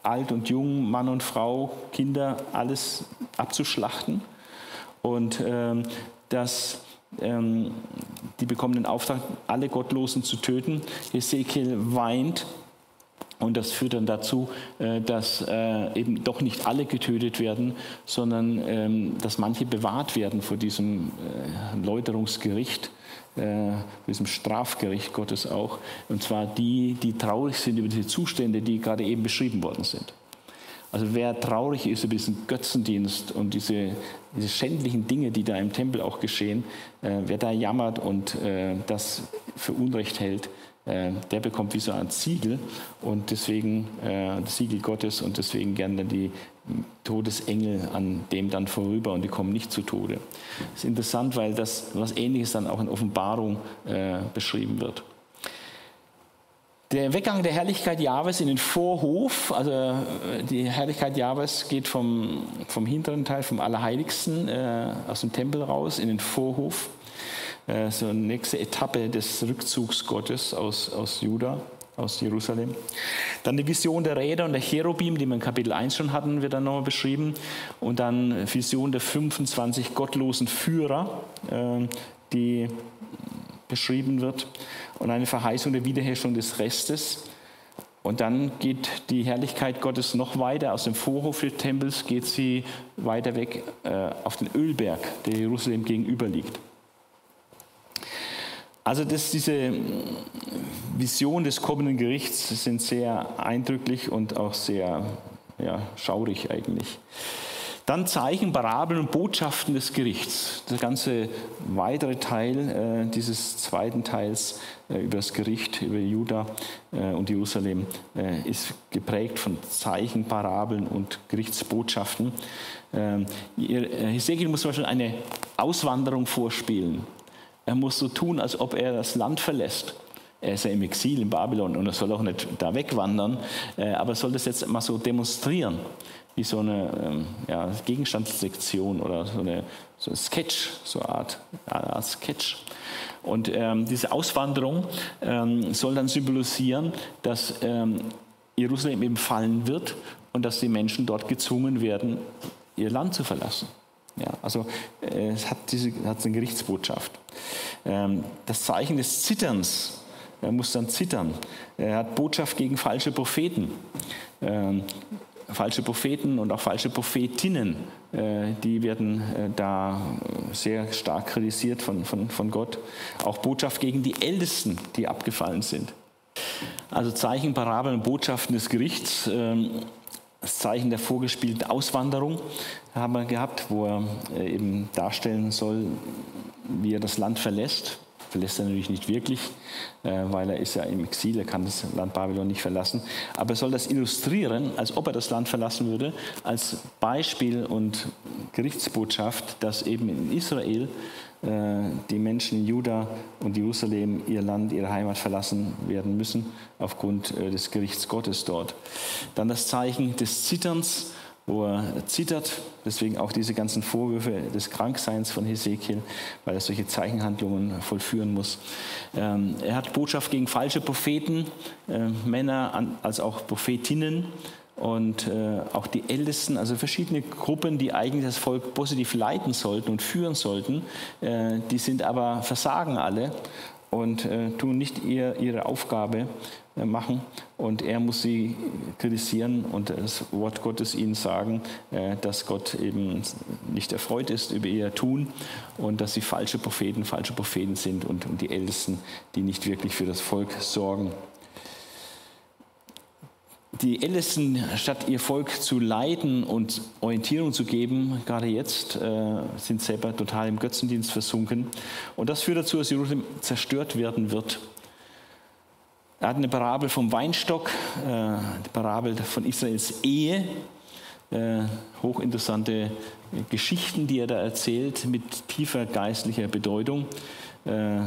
alt und jung, Mann und Frau, Kinder, alles abzuschlachten. Und ähm, das ähm, die bekommen den Auftrag, alle Gottlosen zu töten. Ezekiel weint und das führt dann dazu, äh, dass äh, eben doch nicht alle getötet werden, sondern ähm, dass manche bewahrt werden vor diesem äh, Läuterungsgericht, diesem Strafgericht Gottes auch. Und zwar die, die traurig sind über diese Zustände, die gerade eben beschrieben worden sind. Also wer traurig ist über diesen Götzendienst und diese, diese schändlichen Dinge, die da im Tempel auch geschehen, wer da jammert und das für Unrecht hält, der bekommt wie so ein Siegel und deswegen äh, das Siegel Gottes und deswegen gern dann die Todesengel an dem dann vorüber und die kommen nicht zu Tode. Das ist interessant, weil das was Ähnliches dann auch in Offenbarung äh, beschrieben wird. Der Weggang der Herrlichkeit Jahwes in den Vorhof, also äh, die Herrlichkeit Jahwes geht vom, vom hinteren Teil, vom Allerheiligsten, äh, aus dem Tempel raus in den Vorhof. Äh, so eine nächste Etappe des Rückzugs Gottes aus, aus Juda, aus Jerusalem. Dann die Vision der Räder und der Cherubim, die wir in Kapitel 1 schon hatten, wird dann nochmal beschrieben. Und dann Vision der 25 gottlosen Führer, äh, die beschrieben wird und eine Verheißung der Wiederherstellung des Restes. Und dann geht die Herrlichkeit Gottes noch weiter. Aus dem Vorhof des Tempels geht sie weiter weg äh, auf den Ölberg, der Jerusalem gegenüber liegt. Also das, diese Vision des kommenden Gerichts sind sehr eindrücklich und auch sehr ja, schaurig eigentlich. Dann Zeichen, Parabeln und Botschaften des Gerichts. Der ganze weitere Teil äh, dieses zweiten Teils äh, über das Gericht, über Juda äh, und Jerusalem, äh, ist geprägt von Zeichen, Parabeln und Gerichtsbotschaften. Ähm, Hesekiel muss zum Beispiel eine Auswanderung vorspielen. Er muss so tun, als ob er das Land verlässt. Er ist ja im Exil in Babylon und er soll auch nicht da wegwandern, äh, aber er soll das jetzt mal so demonstrieren wie so eine ähm, ja, Gegenstandssektion oder so eine, so ein Sketch, so eine Art, eine Art Sketch. Und ähm, diese Auswanderung ähm, soll dann symbolisieren, dass ähm, Jerusalem eben fallen wird und dass die Menschen dort gezwungen werden, ihr Land zu verlassen. Ja, also äh, es hat, diese, hat eine Gerichtsbotschaft. Ähm, das Zeichen des Zitterns, er muss dann zittern. Er hat Botschaft gegen falsche Propheten. Ähm, falsche Propheten und auch falsche Prophetinnen, äh, die werden äh, da sehr stark kritisiert von, von, von Gott. Auch Botschaft gegen die Ältesten, die abgefallen sind. Also Zeichen, Parabeln Botschaften des Gerichts. Das Zeichen der vorgespielten Auswanderung haben wir gehabt, wo er äh, eben darstellen soll, wie er das Land verlässt, verlässt er natürlich nicht wirklich, äh, weil er ist ja im Exil, er kann das Land Babylon nicht verlassen. Aber er soll das illustrieren, als ob er das Land verlassen würde, als Beispiel und Gerichtsbotschaft, dass eben in Israel die Menschen in Juda und Jerusalem ihr Land, ihre Heimat verlassen werden müssen aufgrund äh, des Gerichts Gottes dort. Dann das Zeichen des Zitterns wo er zittert. Deswegen auch diese ganzen Vorwürfe des Krankseins von Hesekiel, weil er solche Zeichenhandlungen vollführen muss. Ähm, er hat Botschaft gegen falsche Propheten, äh, Männer als auch Prophetinnen und äh, auch die Ältesten, also verschiedene Gruppen, die eigentlich das Volk positiv leiten sollten und führen sollten, äh, die sind aber versagen alle und tun nicht ihre Aufgabe äh, machen und er muss sie kritisieren und das Wort Gottes ihnen sagen, äh, dass Gott eben nicht erfreut ist über ihr Tun und dass sie falsche Propheten, falsche Propheten sind und, die Ältesten, die nicht wirklich für das Volk sorgen. Die Ältesten, statt ihr Volk zu leiten und Orientierung zu geben, gerade jetzt, äh, sind selber total im Götzendienst versunken. Und das führt dazu, dass Jerusalem zerstört werden wird er hat eine Parabel vom Weinstock, äh, die Parabel von Israels Ehe, äh, hochinteressante Geschichten, die er da erzählt, mit tiefer geistlicher Bedeutung. Äh,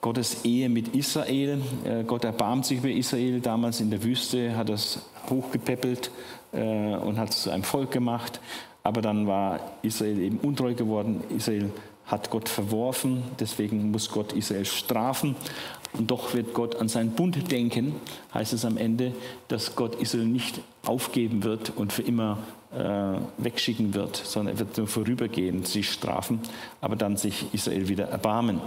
Gottes Ehe mit Israel. Gott erbarmt sich über Israel. Damals in der Wüste hat es hochgepäppelt und hat es zu einem Volk gemacht. Aber dann war Israel eben untreu geworden. Israel hat Gott verworfen, deswegen muss Gott Israel strafen. Und doch wird Gott an seinen Bund denken, heißt es am Ende, dass Gott Israel nicht aufgeben wird und für immer äh, wegschicken wird, sondern er wird nur vorübergehend sie strafen, aber dann sich Israel wieder erbarmen.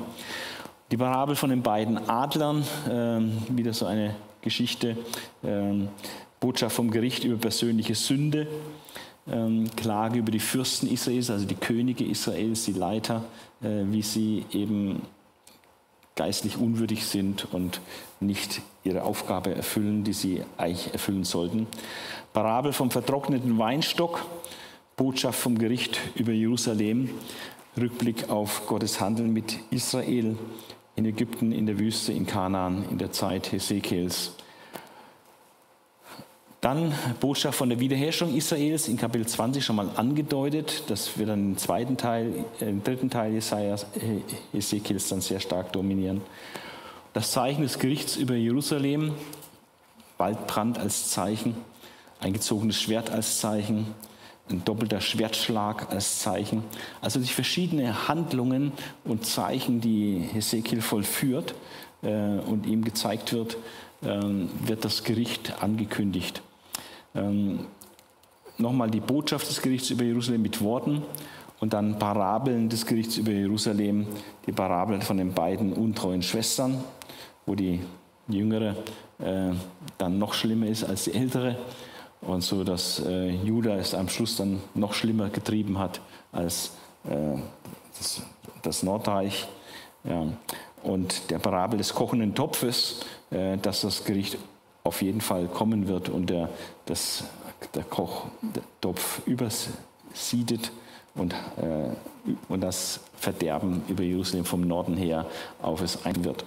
Die Parabel von den beiden Adlern, äh, wieder so eine Geschichte, äh, Botschaft vom Gericht über persönliche Sünde, ähm, Klage über die Fürsten Israels, also die Könige Israels, die Leiter, äh, wie sie eben geistlich unwürdig sind und nicht ihre Aufgabe erfüllen, die sie eigentlich erfüllen sollten. Parabel vom vertrockneten Weinstock, Botschaft vom Gericht über Jerusalem, Rückblick auf Gottes Handeln mit Israel in Ägypten, in der Wüste, in Kanaan, in der Zeit Hesekiels. Dann Botschaft von der Wiederherstellung Israels in Kapitel 20 schon mal angedeutet. Das wird dann im zweiten Teil, äh, im dritten Teil Jesajas, äh, Ezekiels dann sehr stark dominieren. Das Zeichen des Gerichts über Jerusalem, Waldbrand als Zeichen, ein gezogenes Schwert als Zeichen, ein doppelter Schwertschlag als Zeichen. Also die verschiedenen Handlungen und Zeichen, die Hesekiel vollführt äh, und ihm gezeigt wird, äh, wird das Gericht angekündigt. Ähm, Nochmal die Botschaft des Gerichts über Jerusalem mit Worten, Und dann Parabeln des Gerichts über Jerusalem, die Parabeln von den beiden untreuen Schwestern, wo die jüngere äh, dann noch schlimmer ist als die ältere. Und so, dass äh, Judah es am Schluss dann noch schlimmer getrieben hat als äh, das, das, Nordreich. Ja. Und der Parabel des kochenden Topfes, äh, dass das Gericht auf jeden Fall kommen wird und der, das, der Kochtopf übersiedet und, äh, und das Verderben über Jerusalem vom Norden her auf es ein wird.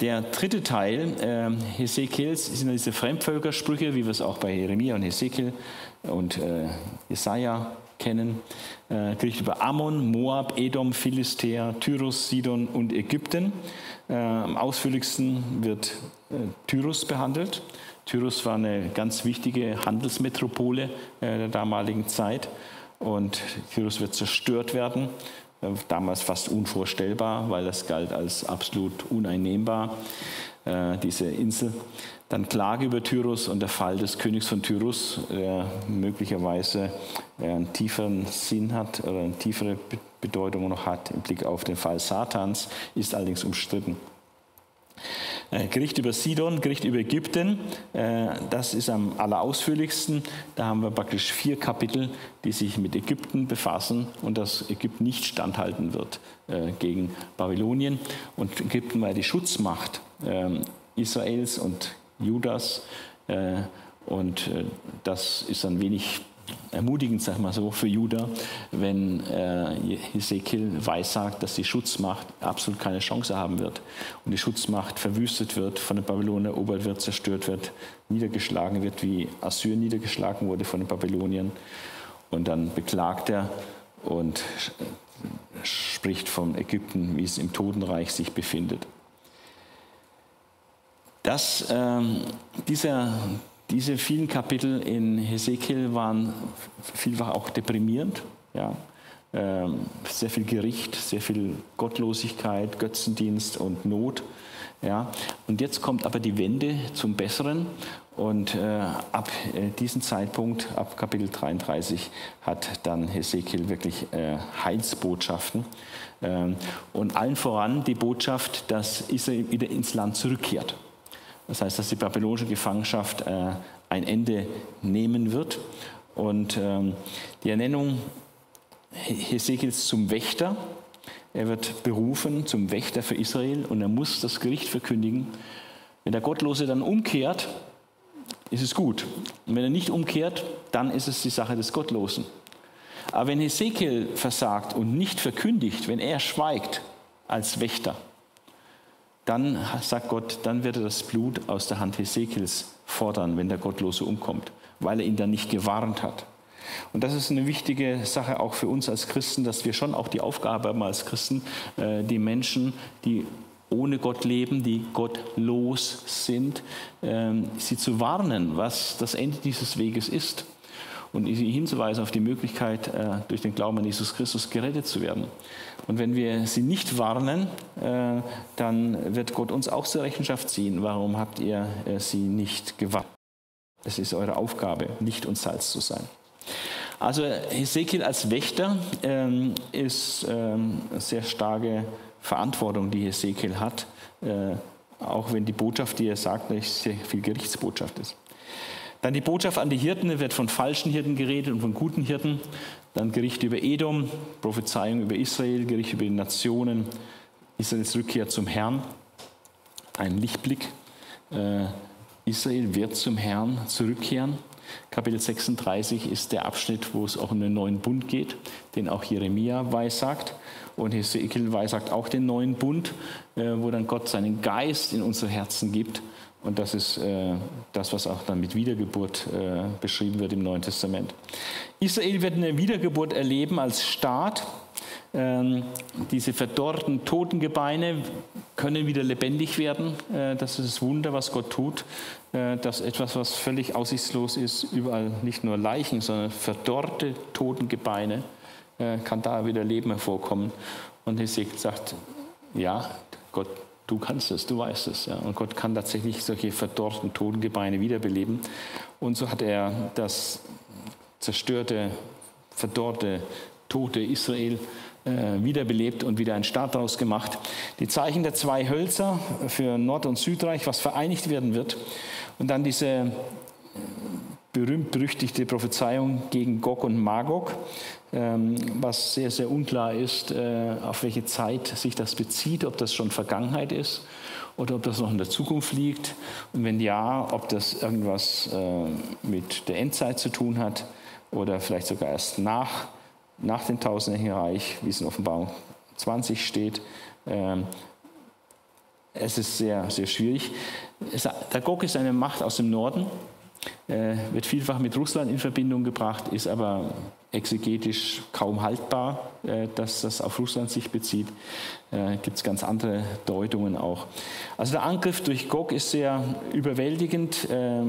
Der dritte Teil äh, Hesekiels sind diese Fremdvölkersprüche, wie wir es auch bei Jeremia und Hesekiel und äh, Jesaja kennen. Äh, Gericht über Ammon, Moab, Edom, Philistea, Tyrus, Sidon und Ägypten. Äh, am ausführlichsten wird äh, Tyrus behandelt. Tyrus war eine ganz wichtige Handelsmetropole äh, der damaligen Zeit und Tyrus wird zerstört werden damals fast unvorstellbar, weil das galt als absolut uneinnehmbar, äh, diese Insel. Dann Klage über Tyrus und der Fall des Königs von Tyrus, der möglicherweise einen tieferen Sinn hat oder eine tiefere Bedeutung noch hat im Blick auf den Fall Satans, ist allerdings umstritten. Äh, Gericht über Sidon, Gericht über Ägypten, äh, das ist am allerausführlichsten. Da haben wir praktisch vier Kapitel, die sich mit Ägypten befassen und dass Ägypten nicht standhalten wird äh, gegen Babylonien. Und Ägypten war die Schutzmacht Israels und Judas. Und das ist ein wenig ermutigend, sag mal so, für Judah, wenn äh, Hesekiel weissagt, dass die Schutzmacht absolut keine Chance haben wird und die Schutzmacht verwüstet wird, von den Babylonern erobert wird, zerstört wird, niedergeschlagen wird, wie Assyrien niedergeschlagen wurde von den Babyloniern. Und dann beklagt er und spricht von Ägypten, wie es im Totenreich sich befindet. Das, ähm, dieser, diese vielen Kapitel in Hesekiel waren vielfach auch deprimierend. Ja. Ähm, sehr viel Gericht, sehr viel Gottlosigkeit, Götzendienst und Not. Ja. Und jetzt kommt aber die Wende zum Besseren. Und äh, ab äh, diesem Zeitpunkt, ab Kapitel 33, hat dann Hesekiel wirklich äh, Heilsbotschaften. Ähm, und allen voran die Botschaft, dass Israel wieder ins Land zurückkehrt. Das heißt, dass die babylonische Gefangenschaft äh, ein Ende nehmen wird. Und ähm, die Ernennung Hesekiels zum Wächter, er wird berufen zum Wächter für Israel und er muss das Gericht verkündigen. Wenn der Gottlose dann umkehrt, ist es gut. Und wenn er nicht umkehrt, dann ist es die Sache des Gottlosen. Aber wenn Hesekiel versagt und nicht verkündigt, wenn er schweigt als Wächter, dann sagt Gott, dann wird er das Blut aus der Hand Hesekiels fordern, wenn der Gottlose umkommt, weil er ihn dann nicht gewarnt hat. Und das ist eine wichtige Sache auch für uns als Christen, dass wir schon auch die Aufgabe haben als Christen, äh, die Menschen, die ohne Gott leben, die gottlos sind, ähm, sie zu warnen, was das Ende dieses Weges ist und sie hinzuweisen auf die Möglichkeit, äh, durch den Glauben an Jesus Christus gerettet zu werden. Und wenn wir sie nicht warnen, äh, dann wird Gott uns auch zur Rechenschaft ziehen. Warum habt ihr äh, sie nicht gewarnt? Es ist eure Aufgabe, Licht und Salz zu sein. Also Hesekiel als Wächter ähm, ist ähm, eine sehr starke Verantwortung, die Hesekiel hat, auch wenn die Botschaft, die er sagt, nicht sehr viel Gerichtsbotschaft ist. Dann die Botschaft an die Hirten, wird von falschen Hirten geredet und von guten Hirten. Dann Gericht über Edom, Prophezeiung über Israel, Gericht über die Nationen, Israels Rückkehr zum Herrn. Ein Lichtblick. Äh, Israel wird zum Herrn zurückkehren. Kapitel 36 ist der Abschnitt, wo es auch um den neuen Bund geht, den auch Jeremia weissagt. Und Hesekiel weissagt auch den neuen Bund, äh, wo dann Gott seinen Geist in unsere Herzen gibt und das ist äh, das, was auch dann mit Wiedergeburt äh, beschrieben wird im Neuen Testament. Israel wird eine Wiedergeburt erleben als Staat. Ähm, diese verdorrten Totengebeine können wieder lebendig werden. Äh, das ist das Wunder, was Gott tut. Äh, dass etwas, was völlig aussichtslos ist, überall nicht nur Leichen, sondern verdorrte Totengebeine, äh, kann da wieder Leben hervorkommen. Und Hesekiel sagt, ja, Gott Du kannst es, du weißt es. Ja. Und Gott kann tatsächlich solche verdorrten Totengebeine wiederbeleben. Und so hat er das zerstörte verdorrte, tote Israel äh, wiederbelebt und wieder einen Staat daraus gemacht. Die Zeichen der zwei Hölzer für Nord- und Südreich, was vereinigt werden wird. Und dann diese berühmt-berüchtigte Prophezeiung gegen Gog und Magog, was sehr, sehr unklar ist, äh, auf welche Zeit sich das bezieht, ob das schon Vergangenheit ist oder ob das noch in der Zukunft liegt. Und wenn ja, ob das irgendwas äh, mit der Endzeit zu tun hat oder vielleicht sogar erst nach, nach dem tausendjährigen wie es in Offenbarung 20 steht. Ähm, es ist sehr, sehr schwierig. Der Gog ist eine Macht aus dem Norden, äh, wird vielfach mit Russland in Verbindung gebracht, ist aber exegetisch kaum haltbar, äh, dass das auf Russland sich bezieht. Äh, Gibt es ganz andere Deutungen auch. Also der Angriff durch Gog ist sehr überwältigend, äh,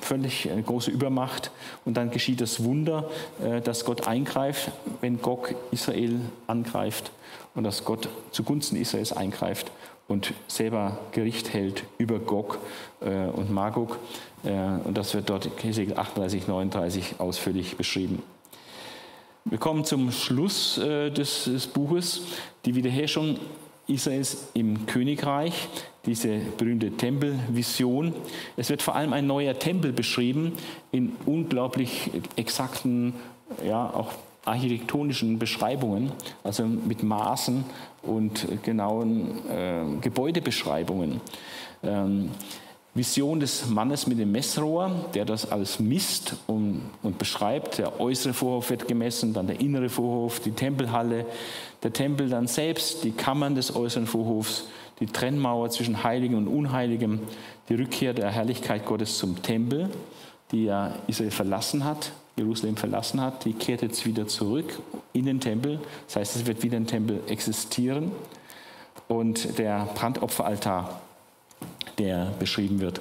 völlig eine große Übermacht. Und dann geschieht das Wunder, äh, dass Gott eingreift, wenn Gog Israel angreift und dass Gott zugunsten Israels eingreift und selber Gericht hält über Gog äh, und Magog. Äh, und das wird dort in Hesekiel 38, 39 ausführlich beschrieben. Wir kommen zum Schluss äh, des, des Buches, die Wiederherrschung Israels im Königreich, diese berühmte Tempelvision. Es wird vor allem ein neuer Tempel beschrieben in unglaublich exakten, ja, auch architektonischen Beschreibungen, also mit Maßen und genauen äh, Gebäudebeschreibungen. Ähm, Vision des Mannes mit dem Messrohr, der das alles misst und, und, beschreibt. Der äußere Vorhof wird gemessen, dann der innere Vorhof, die Tempelhalle, der Tempel dann selbst, die Kammern des äußeren Vorhofs, die Trennmauer zwischen Heiligem und Unheiligem, die Rückkehr der Herrlichkeit Gottes zum Tempel, die ja Israel verlassen hat, Jerusalem verlassen hat, die kehrt jetzt wieder zurück in den Tempel. Das heißt, es wird wieder ein Tempel existieren. Und der Brandopferaltar der beschrieben wird.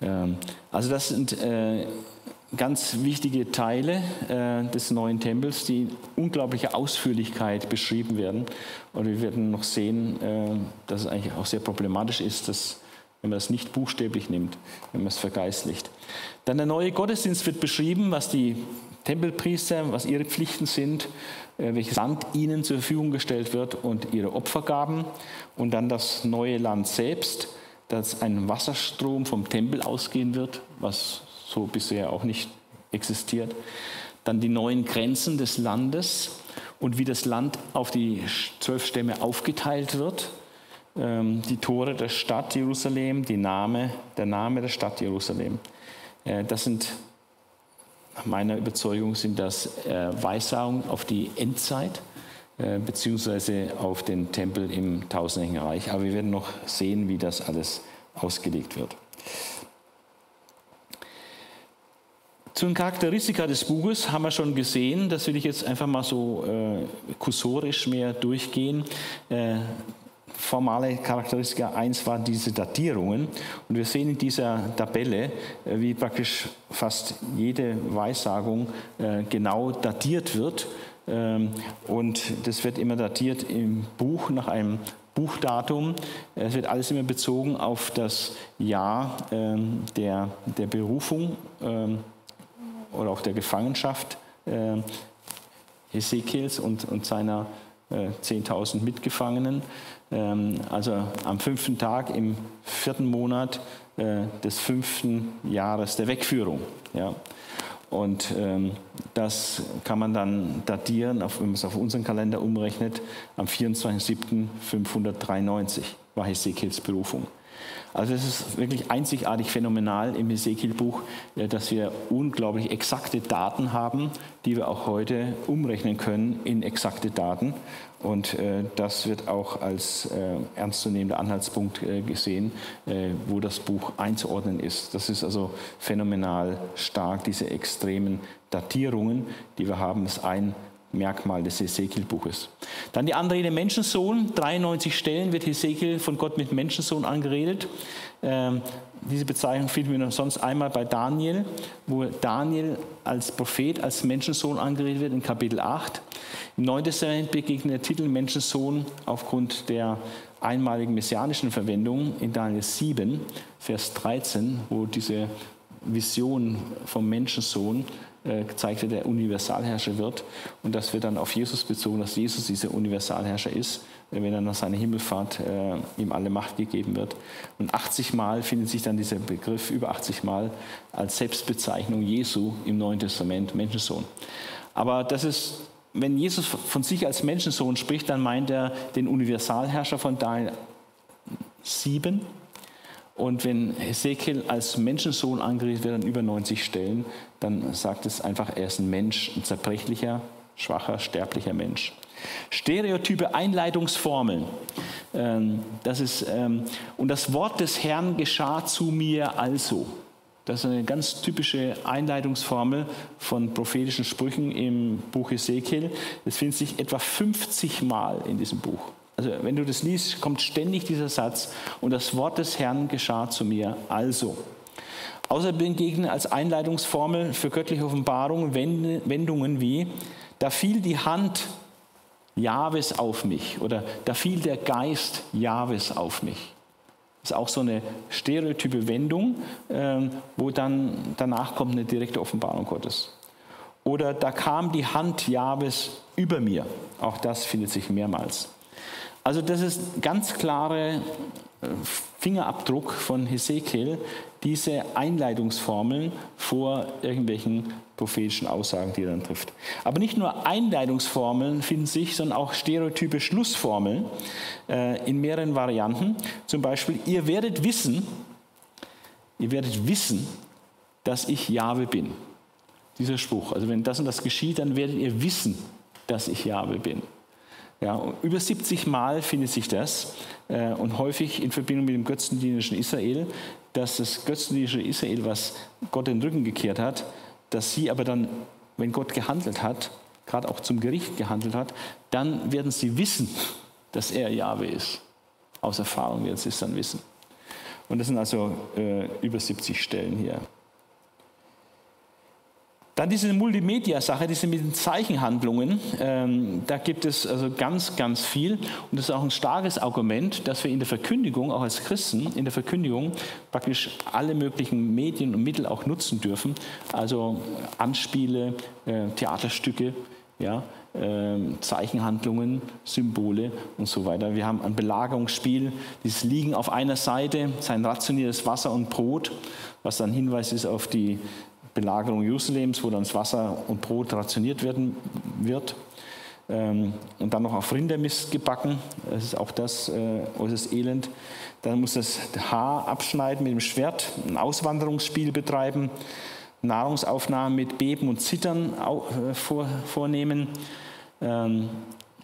Ähm, also das sind äh, ganz wichtige Teile äh, des neuen Tempels, die in unglaublicher Ausführlichkeit beschrieben werden. Und wir werden noch sehen, äh, dass es eigentlich auch sehr problematisch ist, dass, wenn man das nicht buchstäblich nimmt, wenn man es vergeistlicht. Dann der neue Gottesdienst wird beschrieben, was die Tempelpriester, was ihre Pflichten sind, welches Land ihnen zur Verfügung gestellt wird und ihre Opfergaben. Und dann das neue Land selbst dass ein Wasserstrom vom Tempel ausgehen wird, was so bisher auch nicht existiert. Dann die neuen Grenzen des Landes und wie das Land auf die zwölf Stämme aufgeteilt wird. Ähm, die Tore der Stadt Jerusalem, die Name, der Name der Stadt Jerusalem. Äh, das sind, nach meiner Überzeugung, sind das äh, Weissagungen auf die Endzeit äh, beziehungsweise auf den Tempel im tausendjährigen Reich. Aber wir werden noch sehen, wie das alles ausgelegt wird. Zu den Charakteristika des Buches haben wir schon gesehen, das will ich jetzt einfach mal so äh, kursorisch mehr durchgehen. Äh, formale Charakteristika 1 waren diese Datierungen. Und wir sehen in dieser Tabelle, äh, wie praktisch fast jede Weissagung äh, genau datiert wird und das wird immer datiert im Buch nach einem Buchdatum. Es wird alles immer bezogen auf das Jahr ähm, der, der Berufung ähm, oder auch der Gefangenschaft Ezekiels und, und seiner 10.000 äh, Mitgefangenen. Also am fünften Tag im vierten Monat äh, des fünften Jahres der Wegführung. Ja. Und ähm, das kann man dann datieren, auf, wenn man es auf unseren Kalender umrechnet, am 24.07.593 war Hesekiels Berufung. Also es ist wirklich einzigartig phänomenal im Hesekiel-Buch, äh, dass wir unglaublich exakte Daten haben, die wir auch heute umrechnen können in exakte Daten. Und äh, das wird auch als äh, ernstzunehmender Anhaltspunkt äh, gesehen, äh, wo das Buch einzuordnen ist. Das ist also phänomenal stark, diese extremen Datierungen, die wir haben. Ist ein Merkmal des Hesekiel-Buches. Dann die Anrede Menschensohn. 93 Stellen wird Hesekiel von Gott mit Menschensohn angeredet. Ähm, diese Bezeichnung finden wir sonst einmal bei Daniel, wo Daniel als Prophet, als Menschensohn angeredet wird in Kapitel 8. Im Neuen Testament begegnet der Titel Menschensohn aufgrund der einmaligen messianischen Verwendung in Daniel 7, Vers 13, wo diese Vision vom Menschensohn äh, gezeigt wird, der Universalherrscher wird. Und das wird dann auf Jesus bezogen, dass Jesus dieser Universalherrscher ist, wenn er nach seiner Himmelfahrt äh, ihm alle Macht gegeben wird. Und 80 Mal findet sich dann dieser Begriff, über 80 Mal, als Selbstbezeichnung Jesu im Neuen Testament, Menschensohn. Aber das ist, wenn Jesus von sich als Menschensohn spricht, dann meint er den Universalherrscher von Daniel 7. Und wenn Hesekiel als Menschensohn angeredet wird an über 90 Stellen, dann sagt es einfach, er ist ein Mensch, ein zerbrechlicher, schwacher, sterblicher Mensch. Stereotype Einleitungsformeln. Ähm, das ist, ähm, und das Wort des Herrn geschah zu mir also. Das ist eine ganz typische Einleitungsformel von prophetischen Sprüchen im Buch Ezekiel. Es findet sich etwa 50 Mal in diesem Buch. Also wenn du das liest, kommt ständig dieser Satz, und das Wort des Herrn geschah zu mir also. Außerdem begegnen als Einleitungsformel für göttliche Offenbarung Wendungen wie, da fiel die Hand Jahwes auf mich oder da fiel der Geist Jahwes auf mich. Das ist auch so eine stereotype Wendung, ähm, wo dann danach kommt eine direkte Offenbarung Gottes. Oder da kam die Hand Jahwes über mir. Auch das findet sich mehrmals. Also das ist ganz klare Fingerabdruck von Hesekiel, diese Einleitungsformeln vor irgendwelchen prophetischen Aussagen, die er dann trifft. Aber nicht nur Einleitungsformeln finden sich, sondern auch stereotype Schlussformeln äh, in mehreren Varianten. Zum Beispiel, ihr werdet wissen, ihr werdet wissen, dass ich Jahwe bin. Dieser Spruch. Also wenn das und das geschieht, dann werdet ihr wissen, dass ich Jahwe bin. Ja, über 70 Mal findet sich das äh, und häufig in Verbindung mit dem götzendienerischen Israel, dass das götzendienerische Israel, was Gott den Rücken gekehrt hat, dass sie aber dann, wenn Gott gehandelt hat, gerade auch zum Gericht gehandelt hat, dann werden sie wissen, dass er Jahwe ist. Aus Erfahrung werden sie es dann wissen. Und das sind also äh, über 70 Stellen hier. Dann diese Multimedia-Sache, diese mit den Zeichenhandlungen, ähm, da gibt es also ganz, ganz viel. Und das ist auch ein starkes Argument, dass wir in der Verkündigung, auch als Christen, in der Verkündigung praktisch alle möglichen Medien und Mittel auch nutzen dürfen. Also Anspiele, äh, Theaterstücke, ja, äh, Zeichenhandlungen, Symbole und so weiter. Wir haben ein Belagerungsspiel, dieses Liegen auf einer Seite, sein rationiertes Wasser und Brot, was dann Hinweis ist auf die Belagerung Jerusalems, wo dann das Wasser und Brot rationiert werden wird. Ähm, und dann noch auf Rindermist gebacken. Das ist auch das äh, elend. Dann muss das Haar abschneiden mit dem Schwert, ein Auswanderungsspiel betreiben, Nahrungsaufnahmen mit Beben und Zittern äh, vornehmen. Ähm,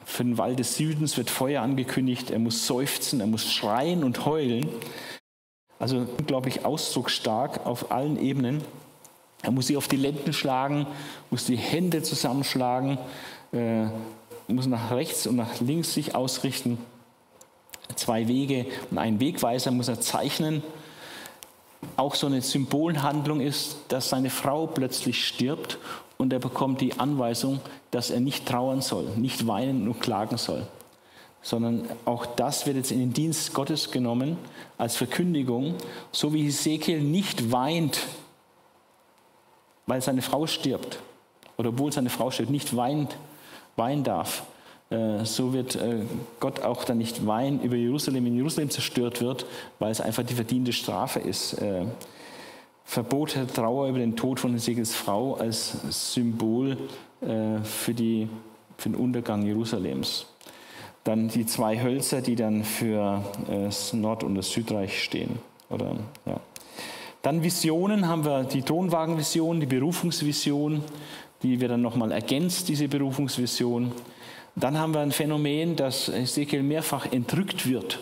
für den Wald des Südens wird Feuer angekündigt. Er muss seufzen, er muss schreien und heulen. Also unglaublich ausdrucksstark auf allen Ebenen. Er muss sie auf die Lenden schlagen, muss die Hände zusammenschlagen, äh, muss nach rechts und nach links sich ausrichten. Zwei Wege und einen Wegweiser muss er zeichnen. Auch so eine Symbolhandlung ist, dass seine Frau plötzlich stirbt und er bekommt die Anweisung, dass er nicht trauern soll, nicht weinen und klagen soll, sondern auch das wird jetzt in den Dienst Gottes genommen als Verkündigung, so wie Ezekiel nicht weint weil seine Frau stirbt oder obwohl seine Frau stirbt, nicht weint, weinen darf. Äh, so wird äh, Gott auch dann nicht weinen über Jerusalem, wenn Jerusalem zerstört wird, weil es einfach die verdiente Strafe ist. Äh, Verbot der Trauer über den Tod von Hesekiels Frau als Symbol für, die, für den Untergang Jerusalems. Dann die zwei Hölzer, die dann für das Nord- und das Südreich stehen. Oder, ja. Dann Visionen haben wir die Thronwagenvision, die Berufungsvision, die wir dann nochmal ergänzt, diese Berufungsvision. Dann haben wir ein Phänomen, dass Ezekiel mehrfach entrückt wird.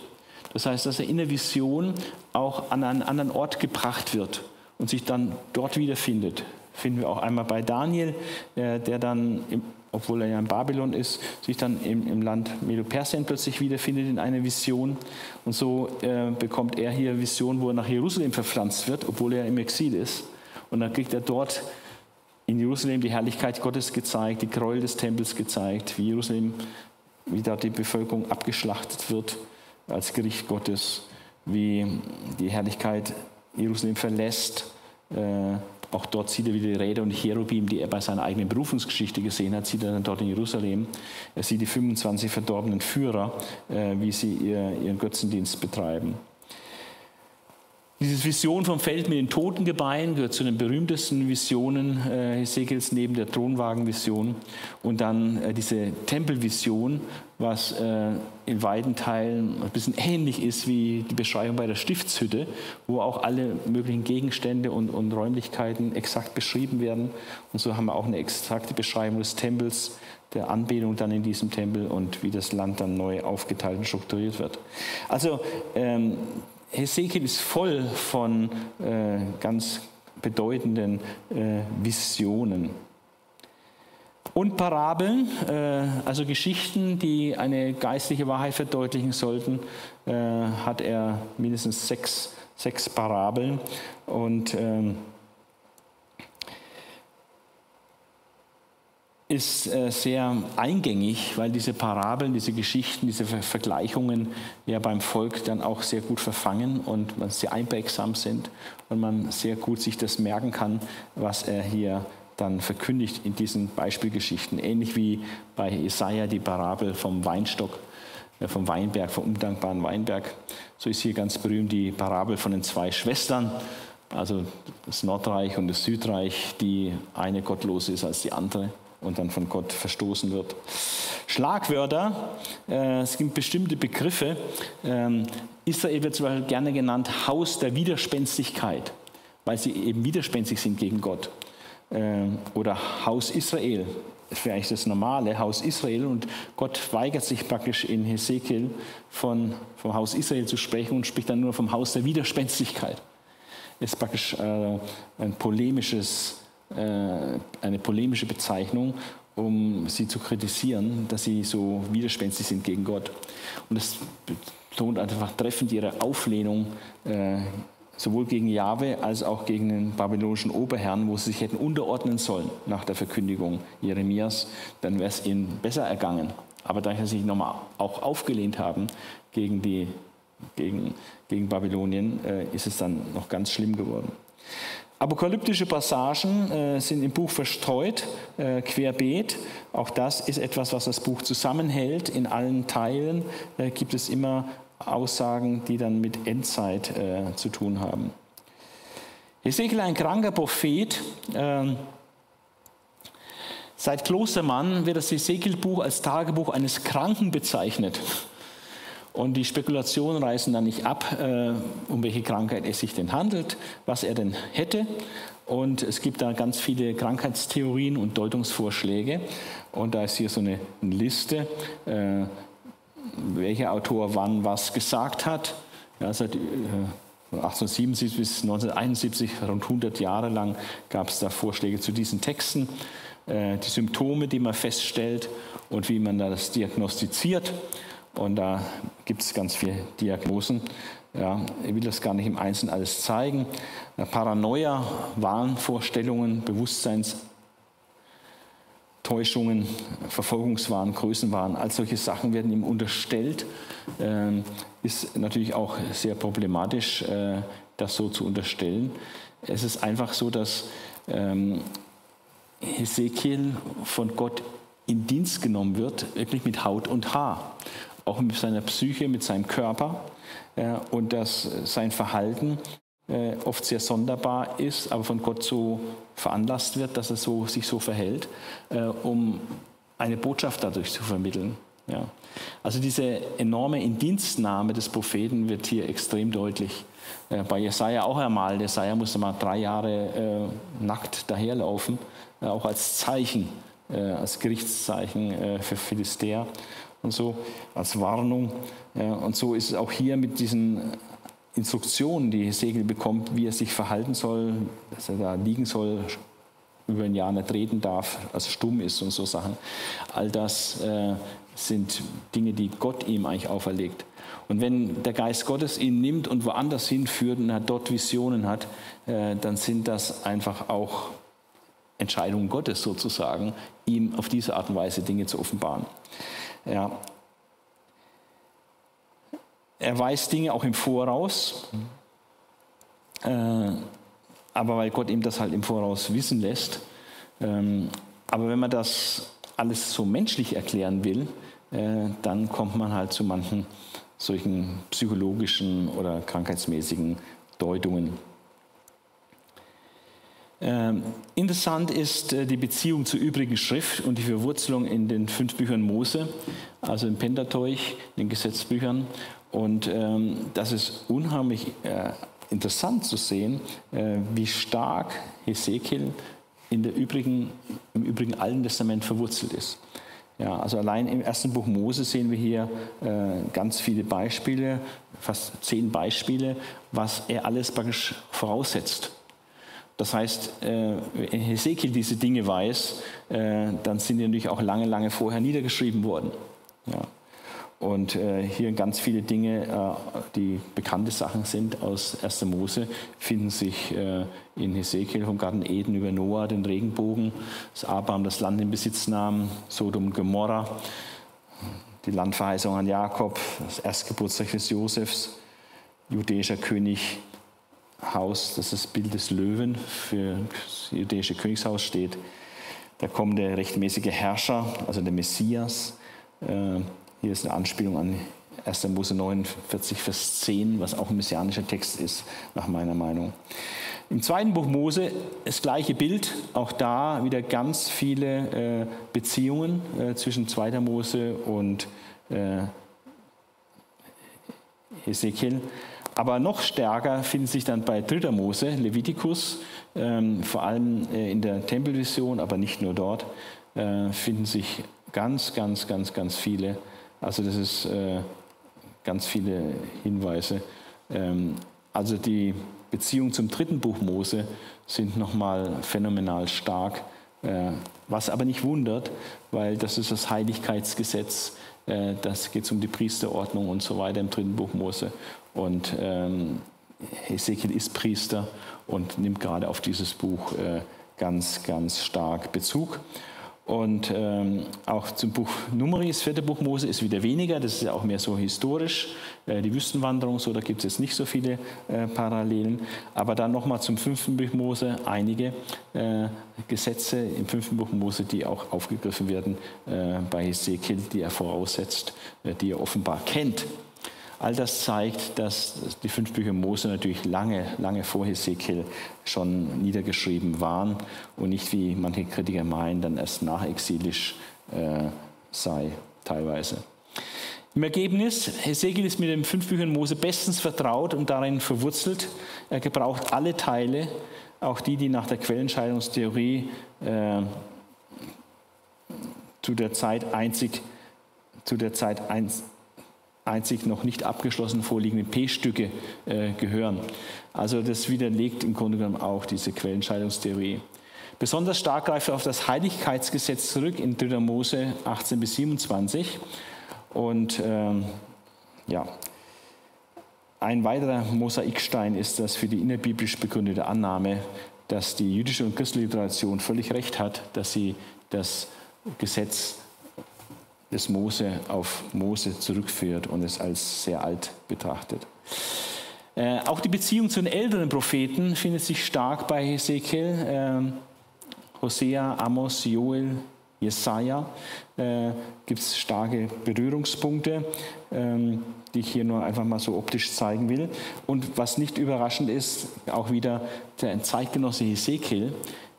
Das heißt, dass er in der Vision auch an einen anderen Ort gebracht wird und sich dann dort wiederfindet. Finden wir auch einmal bei Daniel, der dann obwohl er ja in Babylon ist, sich dann im, im Land Medo-Persien plötzlich wiederfindet in einer Vision. Und so äh, bekommt er hier Vision, wo er nach Jerusalem verpflanzt wird, obwohl er im Exil ist. Und dann kriegt er dort in Jerusalem die Herrlichkeit Gottes gezeigt, die Gräuel des Tempels gezeigt, wie Jerusalem, wie da die Bevölkerung abgeschlachtet wird als Gericht Gottes, wie die Herrlichkeit Jerusalem verlässt. Äh, Auch dort sieht er wieder die Räder und Cherubim, die er bei seiner eigenen Berufungsgeschichte gesehen hat, sieht er dann dort in Jerusalem. Er sieht die 25 verdorbenen Führer, äh, wie sie ihren Götzendienst betreiben. Diese Vision vom Feld mit den Totengebeinen gehört zu den berühmtesten Visionen äh, Hesekiels neben der Thronwagenvision. Und dann äh, diese Tempelvision, was äh, in weiten Teilen ein bisschen ähnlich ist wie die Beschreibung bei der Stiftshütte, wo auch alle möglichen Gegenstände und, und Räumlichkeiten exakt beschrieben werden. Und so haben wir auch eine exakte Beschreibung des Tempels, der Anbetung dann in diesem Tempel und wie das Land dann neu aufgeteilt und strukturiert wird. Also ähm, Hesekiel ist voll von äh, ganz bedeutenden äh, Visionen. Und Parabeln, äh, also Geschichten, die eine geistliche Wahrheit verdeutlichen sollten, äh, hat er mindestens sechs, sechs Parabeln. Und ähm, ist äh, sehr eingängig, weil diese Parabeln, diese Geschichten, diese Vergleichungen ja beim Volk dann auch sehr gut verfangen und man sehr einprägsam sind und man sehr gut sich das merken kann, was er hier dann verkündigt in diesen Beispielgeschichten. Ähnlich wie bei Jesaja die Parabel vom Weinstock, äh, vom Weinberg, vom undankbaren Weinberg. So ist hier ganz berühmt die Parabel von den zwei Schwestern, also das Nordreich und das Südreich, die eine gottlos ist als die andere und dann von Gott verstoßen wird. Schlagwörter, äh, es gibt bestimmte Begriffe. Ähm, Israel wird zum Beispiel gerne genannt Haus der Widerspenstigkeit, weil sie eben widerspenstig sind gegen Gott. Ähm, oder Haus Israel, eigentlich das normale Haus Israel und Gott weigert sich praktisch in Hesekiel von, vom Haus Israel zu sprechen und spricht dann nur vom Haus der Widerspenstigkeit. Ist praktisch äh, ein polemisches äh, eine polemische Bezeichnung, um sie zu kritisieren, dass sie so widerspenstig sind gegen Gott. Und das betont einfach treffend ihre Auflehnung äh, sowohl gegen Jahwe als auch gegen den babylonischen Oberherrn, wo sie sich hätten unterordnen sollen nach der Verkündigung Jeremias, dann wäre es ihnen besser ergangen. Aber da sie sich nochmal auch aufgelehnt haben gegen, die, gegen, gegen Babylonien, äh, ist es dann noch ganz schlimm geworden. Apokalyptische Passagen äh, sind im Buch verstreut, äh, querbeet. Auch das ist etwas, was das Buch zusammenhält. In allen Teilen äh, gibt es immer Aussagen, die dann mit Endzeit äh, zu tun haben. Ezekiel, ein kranker Prophet. Ähm, seit Klostermann wird das Ezekiel-Buch als Tagebuch eines Kranken bezeichnet. Und die Spekulationen reißen dann nicht ab, äh, um welche Krankheit es sich denn handelt, was er denn hätte. Und es gibt da ganz viele Krankheitstheorien und Deutungsvorschläge. Und da ist hier so eine Liste, äh, welcher Autor wann was gesagt hat. Ja, seit, von 1877 bis 1971, rund 100 Jahre lang, gab es da Vorschläge zu diesen Texten, äh, die Symptome, die man feststellt und wie man das diagnostiziert. Und da gibt es ganz viele Diagnosen. Ja, ich will das gar nicht im Einzelnen alles zeigen. Paranoia, Wahnvorstellungen, Bewusstseinstäuschungen, Verfolgungswahn, Größenwahn, all solche Sachen werden ihm unterstellt. Ähm, ist natürlich auch sehr problematisch, äh, das so zu unterstellen. Es ist einfach so, dass ähm, Hesekiel von Gott in Dienst genommen wird, wirklich mit Haut und Haar auch mit seiner Psyche, mit seinem Körper äh, und dass sein Verhalten äh, oft sehr sonderbar ist, aber von Gott so veranlasst wird, dass er so, sich so verhält, äh, um eine Botschaft dadurch zu vermitteln. Ja. Also diese enorme Indienstnahme des Propheten wird hier extrem deutlich. Äh, bei Jesaja auch einmal. Jesaja musste mal drei Jahre äh, nackt daherlaufen, äh, auch als Zeichen, als Gerichtszeichen für Philistäer und so als Warnung. Ja, und so ist es auch hier mit diesen Instruktionen, die Segel bekommt, wie er sich verhalten soll, dass er da liegen soll, über ein Jahr nicht reden darf, also stumm ist und so Sachen. All das äh, sind Dinge, die Gott ihm eigentlich auferlegt. Und wenn der Geist Gottes ihn nimmt und woanders hinführt und er dort Visionen hat, äh, dann sind das einfach auch Entscheidungen Gottes sozusagen, ihm auf diese Art und Weise Dinge zu offenbaren. Ja. Er weiß Dinge auch im Voraus. Äh, aber weil Gott ihm das halt im Voraus wissen lässt. Ähm, aber wenn man das alles so menschlich erklären will, äh, dann kommt man halt zu manchen solchen psychologischen oder krankheitsmäßigen Deutungen. Ähm, interessant ist äh, die Beziehung zur übrigen Schrift und die Verwurzelung in den fünf Büchern Mose, also im Pentateuch, den Gesetzbüchern. Und ähm, das ist unheimlich äh, interessant zu sehen, äh, wie stark Hesekiel in der übrigen, im übrigen Alten Testament verwurzelt ist. Ja, also allein im ersten Buch Mose sehen wir hier äh, ganz viele Beispiele, fast zehn Beispiele, was er alles praktisch voraussetzt. Das heißt, äh, wenn Hesekiel diese Dinge weiß, äh, dann sind die natürlich auch lange, lange vorher niedergeschrieben worden. Ja. Und äh, hier ganz viele Dinge, äh, die bekannte Sachen sind aus 1. Mose, finden sich äh, in Hesekiel vom Garten Eden über Noah, den Regenbogen, dass Abraham das Land in Besitz nahm, Sodom und Gomorra, die Landverheißung an Jakob, das Erstgeburtstag des Josefs, jüdischer König Haus, das ist das Bild des Löwen für das jüdische Königshaus steht. Da kommt der rechtmäßige Herrscher, also der Messias. Äh, hier ist eine Anspielung an 1. Mose 49, Vers 10, was auch ein messianischer Text ist, nach meiner Meinung. Im zweiten Buch Mose das gleiche Bild, auch da wieder ganz viele äh, Beziehungen äh, zwischen 2. Mose und Ezekiel. Aber noch stärker finden sich dann bei 3. Mose, Levitikus, ähm, vor allem äh, in der Tempelvision, aber nicht nur dort, äh, finden sich ganz, ganz, ganz, ganz viele. Also das ist äh, ganz viele Hinweise. Ähm, also die Beziehungen zum dritten Buch Mose sind nochmal phänomenal stark. Äh, was aber nicht wundert, weil das ist das Heiligkeitsgesetz, äh, das geht um die Priesterordnung und so weiter im dritten Buch Mose. Und ähm, Ezekiel ist Priester und nimmt gerade auf dieses Buch äh, ganz, ganz stark Bezug. Und ähm, auch zum Buch Numeri, das vierte Buch Mose, ist wieder weniger. Das ist ja auch mehr so historisch. Äh, die Wüstenwanderung, so, da gibt es jetzt nicht so viele äh, Parallelen. Aber dann nochmal zum fünften Buch Mose einige äh, Gesetze im fünften Buch Mose, die auch aufgegriffen werden äh, bei Ezekiel, die er voraussetzt, äh, die er offenbar kennt. All das zeigt, dass die fünf Bücher Mose natürlich lange, lange vor Hesekiel schon niedergeschrieben waren und nicht, wie manche Kritiker meinen, dann erst nachexilisch äh, sei teilweise. Im Ergebnis, Hesekiel ist mit den fünf Büchern Mose bestens vertraut und darin verwurzelt. Er gebraucht alle Teile, auch die, die nach der Quellenscheidungstheorie äh, zu der Zeit einzig, zu der Zeit einzig einzig noch nicht abgeschlossen vorliegenden P-Stücke äh, gehören. Also das widerlegt im Grunde genommen auch diese Quellenscheidungstheorie. Besonders stark greift er auf das Heiligkeitsgesetz zurück in 3. Mose 18 bis 27. Und ähm, ja, ein weiterer Mosaikstein ist das für die innerbiblisch begründete Annahme, dass die jüdische und christliche Tradition völlig recht hat, dass sie das Gesetz des Mose auf Mose zurückführt und es als sehr alt betrachtet. Äh, auch die Beziehung zu den älteren Propheten findet sich stark bei Hesekiel. Äh, Hosea, Amos, Joel, Jesaja äh, gibt es starke Berührungspunkte, ähm, die ich hier nur einfach mal so optisch zeigen will. Und was nicht überraschend ist, auch wieder der Zeitgenosse Hesekiel,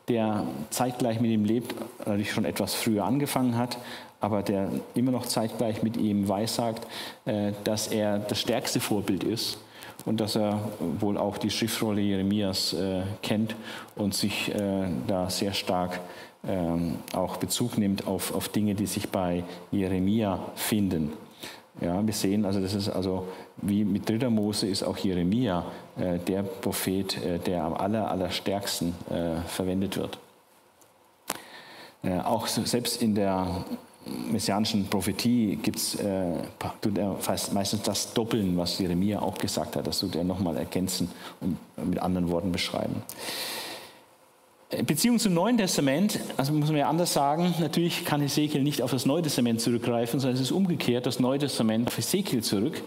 der zeitgleich mit ihm lebt, natürlich schon etwas früher angefangen hat, aber der immer noch zeitgleich mit ihm weissagt, äh, dass er das stärkste Vorbild ist und dass er wohl auch die Schriftrolle Jeremias äh, kennt und sich äh, da sehr stark ähm, auch Bezug nimmt auf, auf Dinge, die sich bei Jeremia finden. Ja, wir sehen also, das ist also wie mit Dritter Mose ist auch Jeremia äh, der Prophet, äh, der am aller, allerstärksten äh, verwendet wird. auch selbst in der messianischen Prophetie gibt's, äh, tut er meistens das Doppeln, was Jeremia auch gesagt hat. Das tut er nochmal ergänzen und mit anderen Worten beschreiben. Beziehung zum Neuen Testament, also muss man ja anders sagen, natürlich kann Ezekiel nicht auf das Neue Testament zurückgreifen, sondern es ist umgekehrt, das Neue Testament auf Ezekiel zurück.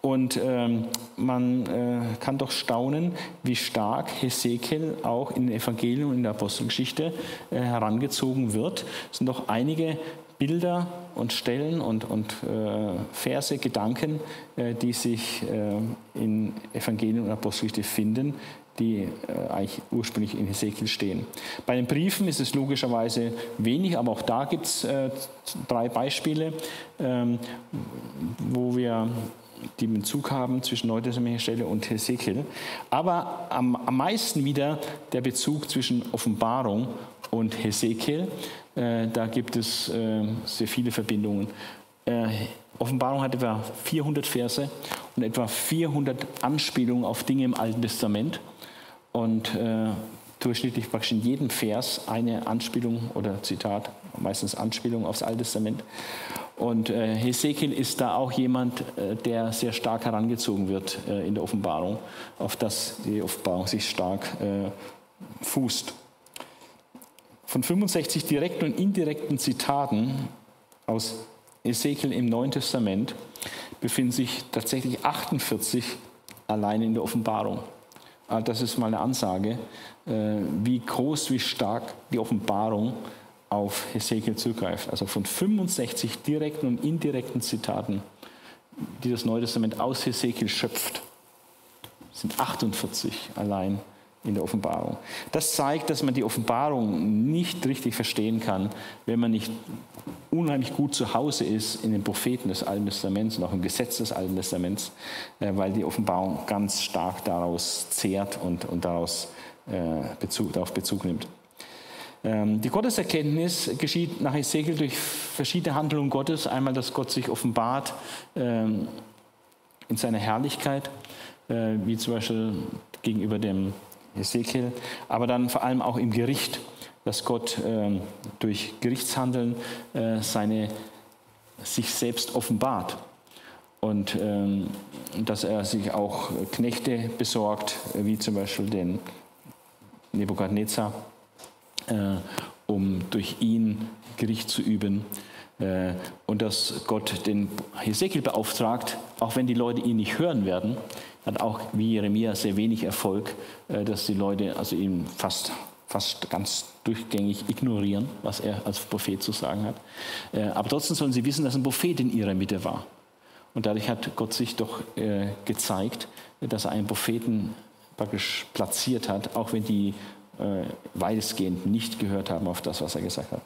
Und ähm, man äh, kann doch staunen, wie stark Hesekiel auch in den Evangelien und in der Apostelgeschichte äh, herangezogen wird. Es sind doch einige Bilder und Stellen und, und äh, Verse, Gedanken, äh, die sich äh, in Evangelien und Apostelgeschichte finden, die äh, eigentlich ursprünglich in Hesekiel stehen. Bei den Briefen ist es logischerweise wenig, aber auch da gibt es drei Beispiele, ähm, wo wir die Bezug haben zwischen Neutestamentlicher Stelle und Hesekiel. Aber am, am meisten wieder der Bezug zwischen Offenbarung und Hesekiel. Äh, da gibt es äh, sehr viele Verbindungen. Äh, Offenbarung hat etwa 400 Verse und etwa 400 Anspielungen auf Dinge im Alten Testament. Und äh, durchschnittlich praktisch in jedem Vers eine Anspielung oder Zitat, meistens Anspielung aufs Alte Testament. Und äh, Hesekiel ist da auch jemand, äh, der sehr stark herangezogen wird äh, in der Offenbarung, auf das die Offenbarung sich stark äh, fußt. Von 65 direkten und indirekten Zitaten aus Ezekiel im Neuen Testament befinden sich tatsächlich 48 allein in der Offenbarung. Ah, das ist mal eine Ansage, äh, wie groß, wie stark die Offenbarung auf Hesekiel zugreift. Also von 65 direkten und indirekten Zitaten, die das Neue Testament aus Hesekiel schöpft, sind 48 allein in der Offenbarung. Das zeigt, dass man die Offenbarung nicht richtig verstehen kann, wenn man nicht unheimlich gut zu Hause ist in den Propheten des Alten Testaments und auch im Gesetz des Alten Testaments, äh, weil die Offenbarung ganz stark daraus zehrt und, und daraus äh, Bezug, darauf Bezug nimmt. Ähm, die Gotteserkenntnis geschieht nach Ezekiel durch verschiedene Handlungen Gottes. Einmal, dass Gott sich offenbart ähm, in seiner Herrlichkeit, äh, wie zum Beispiel gegenüber dem Ezekiel, aber dann vor allem auch im Gericht, dass Gott ähm, durch Gerichtshandeln äh, seine, sich selbst offenbart. Und dass er sich auch Knechte besorgt, wie zum Beispiel den Nebukadnezar, äh, um durch ihn Gericht zu üben. Äh, und dass Gott den Hesekiel beauftragt, auch wenn die Leute ihn nicht hören werden, hat auch wie Jeremia sehr wenig Erfolg, äh, dass die Leute also ihn fast, fast ganz durchgängig ignorieren, was er als Prophet zu sagen hat. Äh, aber trotzdem sollen sie wissen, dass ein Prophet in ihrer Mitte war. Und dadurch hat Gott sich doch äh, gezeigt, dass er einen Propheten praktisch platziert hat, auch wenn die weitestgehend nicht gehört haben auf das, was er gesagt hat.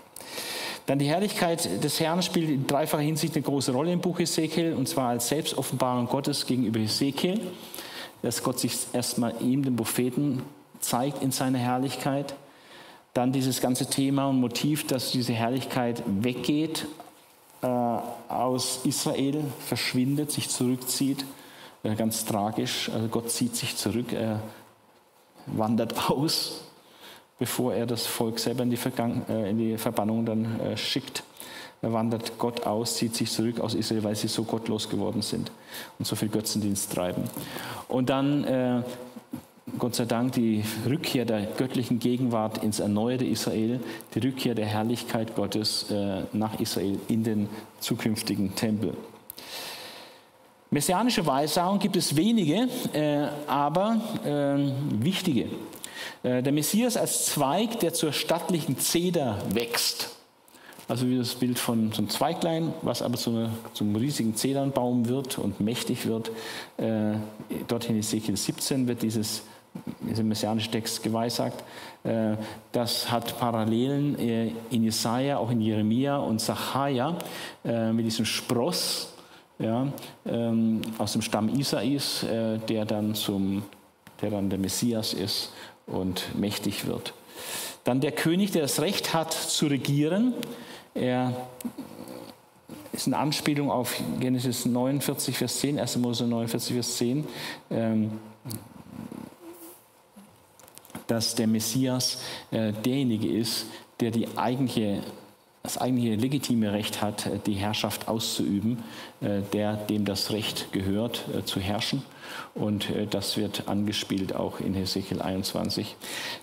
Dann die Herrlichkeit des Herrn spielt in dreifacher Hinsicht eine große Rolle im Buch Hesekiel, und zwar als Selbstoffenbarung Gottes gegenüber Hesekiel, dass Gott sich erstmal ihm, dem Propheten, zeigt in seiner Herrlichkeit. Dann dieses ganze Thema und Motiv, dass diese Herrlichkeit weggeht äh, aus Israel, verschwindet, sich zurückzieht. Äh, ganz tragisch. Also Gott zieht sich zurück, er wandert aus bevor er das Volk selber in die, Vergang äh, in die Verbannung dann äh, schickt. Er wandert Gott aus, zieht sich zurück aus Israel, weil sie so gottlos geworden sind und so viel Götzendienst treiben. Und dann, äh, Gott sei Dank, die Rückkehr der göttlichen Gegenwart ins erneuerte Israel, die Rückkehr der Herrlichkeit Gottes äh, nach Israel in den zukünftigen Tempel. Messianische Weissagung gibt es wenige, äh, aber ähm, wichtige. Äh, der Messias als Zweig, der zur stattlichen Zeder wächst. Also wie das Bild von so einem Zweiglein, was aber zu, einer, zu einem riesigen Zedernbaum wird und mächtig wird. Äh, dort in Ezekiel 17 wird dieses, dieser messianische Text geweissagt. Äh, das hat Parallelen äh, in Jesaja, auch in Jeremia und Sacharja äh, mit diesem Spross ja, ähm, aus dem Stamm Isais, äh, der dann zum der dann der Messias ist und mächtig wird. Dann der König, der das Recht hat zu regieren. Er ist eine Anspielung auf Genesis 49, Vers 10, 1. Mose 49, Vers 10, ähm, dass der Messias äh, derjenige ist, der die eigentliche, das eigentliche legitime Recht hat, die Herrschaft auszuüben, äh, der dem das Recht gehört, äh, zu herrschen. Und äh, das wird angespielt auch in Hesekiel 21.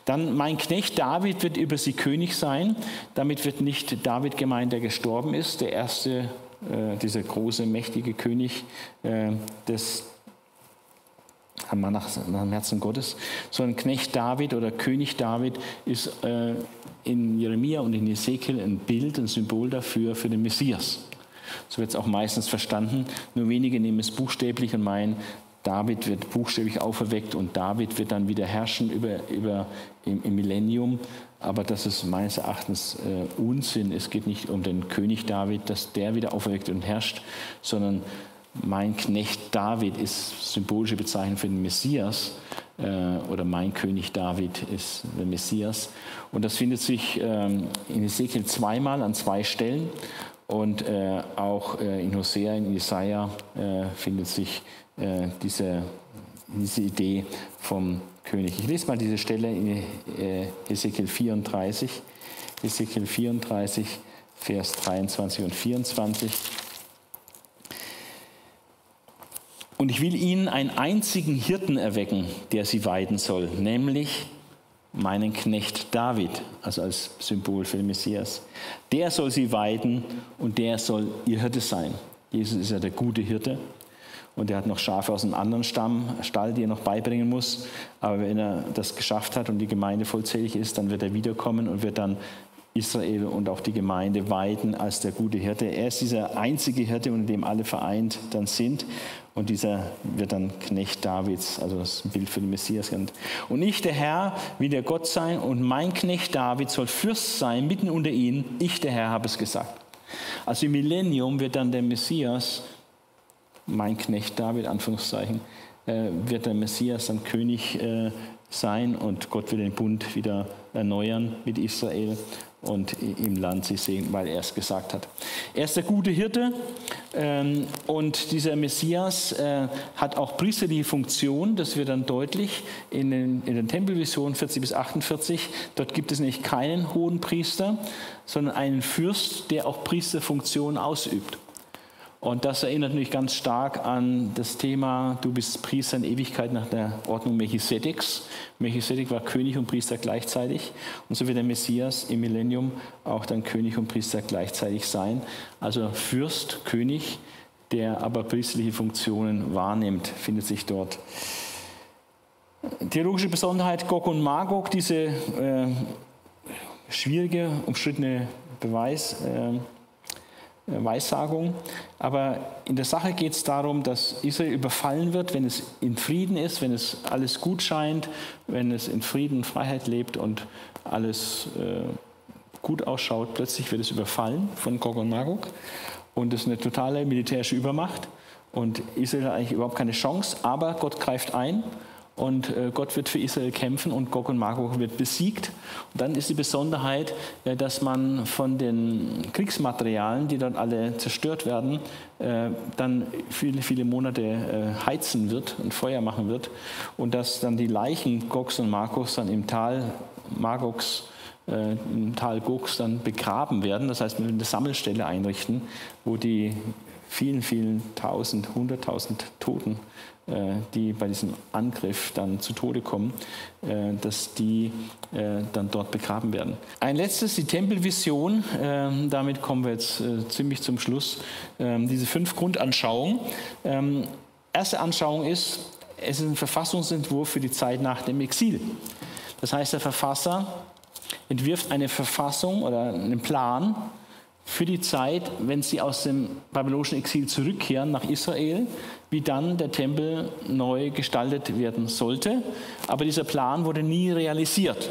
Dann mein Knecht David wird über sie König sein. Damit wird nicht David gemeint, der gestorben ist, der erste äh, dieser große, mächtige König äh, des nach, nach dem Herzen Gottes, sondern Knecht David oder König David ist äh, in Jeremia und in Ezekiel ein Bild, ein Symbol dafür, für den Messias. So wird es auch meistens verstanden. Nur wenige nehmen es buchstäblich und meinen, David wird buchstäblich auferweckt und David wird dann wieder herrschen über, über im, im Millennium. Aber das ist meines Erachtens äh, Unsinn. Es geht nicht um den König David, dass der wieder auferweckt und herrscht, sondern mein Knecht David ist symbolische Bezeichnung für den Messias äh, oder mein König David ist der Messias. Und das findet sich ähm, in Ezekiel zweimal an zwei Stellen und äh, auch äh, in Hosea, in Jesaja äh, findet sich äh, diese, diese Idee vom König. Ich lese mal diese Stelle in äh, Ezekiel 34, Ezekiel 34, Vers 23 und 24. Und ich will ihnen einen einzigen Hirten erwecken, der sie weiden soll, nämlich meinen Knecht David, also als Symbol für den Messias. Der soll sie weiden und der soll ihr Hirte sein. Jesus ist ja der gute Hirte und er hat noch Schafe aus einem anderen Stamm, Stall, die er noch beibringen muss. Aber wenn er das geschafft hat und die Gemeinde vollzählig ist, dann wird er wiederkommen und wird dann Israel und auch die Gemeinde weiden als der gute Hirte. Er ist dieser einzige Hirte, unter dem alle vereint dann sind. Und dieser wird dann Knecht Davids, also das Bild für den Messias genannt. Und ich, der Herr, will der Gott sein und mein Knecht David soll Fürst sein mitten unter ihnen. Ich, der Herr, habe es gesagt. Also im Millennium wird dann der Messias, mein Knecht David, Anführungszeichen, äh, wird der Messias dann König äh, sein und Gott will den Bund wieder erneuern mit Israel und im Land sie sehen, weil er es gesagt hat. Er ist der gute Hirte ähm, und dieser Messias äh, hat auch priesterliche Funktion, das wird dann deutlich in den, in den Tempelvisionen 40 bis 48. Dort gibt es nämlich keinen hohen Priester, sondern einen Fürst, der auch Priesterfunktion ausübt. Und das erinnert mich ganz stark an das Thema, du bist Priester in Ewigkeit nach der Ordnung Melchisedeks. Melchisedek war König und Priester gleichzeitig. Und so wird der Messias im Millennium auch dann König und Priester gleichzeitig sein. Also Fürst, König, der aber priesterliche Funktionen wahrnimmt, findet sich dort. Theologische Besonderheit Gog und Magog, diese äh, schwierige, umstrittene Beweis. Äh, Weissagung. Aber in der Sache geht es darum, dass Israel überfallen wird, wenn es in Frieden ist, wenn es alles gut scheint, wenn es in Frieden und Freiheit lebt und alles äh, gut ausschaut. Plötzlich wird es überfallen von Gog und Magog und es ist eine totale militärische Übermacht. Und Israel hat eigentlich überhaupt keine Chance, aber Gott greift ein und äh, Gott wird für Israel kämpfen und Gog und Magog wird besiegt. Und dann ist die Besonderheit, äh, dass man von den Kriegsmaterialien, die dann alle zerstört werden, äh, dann viele, viele Monate heizen wird und Feuer machen wird und dass dann die Leichen Gogs und Magogs dann im Tal Magogs im Tal Gogs dann begraben werden. Das heißt, man will eine Sammelstelle einrichten, wo die vielen, vielen tausend, hunderttausend Toten die bei diesem Angriff dann zu Tode kommen, äh, dass die äh, dann dort begraben werden. Ein letztes, die Tempelvision. Damit kommen wir jetzt ziemlich zum Schluss. Ähm, diese fünf Grundanschauungen. Ähm, erste Anschauung ist, es ist ein Verfassungsentwurf für die Zeit nach dem Exil. Das heißt, der Verfasser entwirft eine Verfassung oder einen Plan für die Zeit, wenn sie aus dem babylonischen Exil zurückkehren nach Israel, wie dann der Tempel neu gestaltet werden sollte. Aber dieser Plan wurde nie realisiert.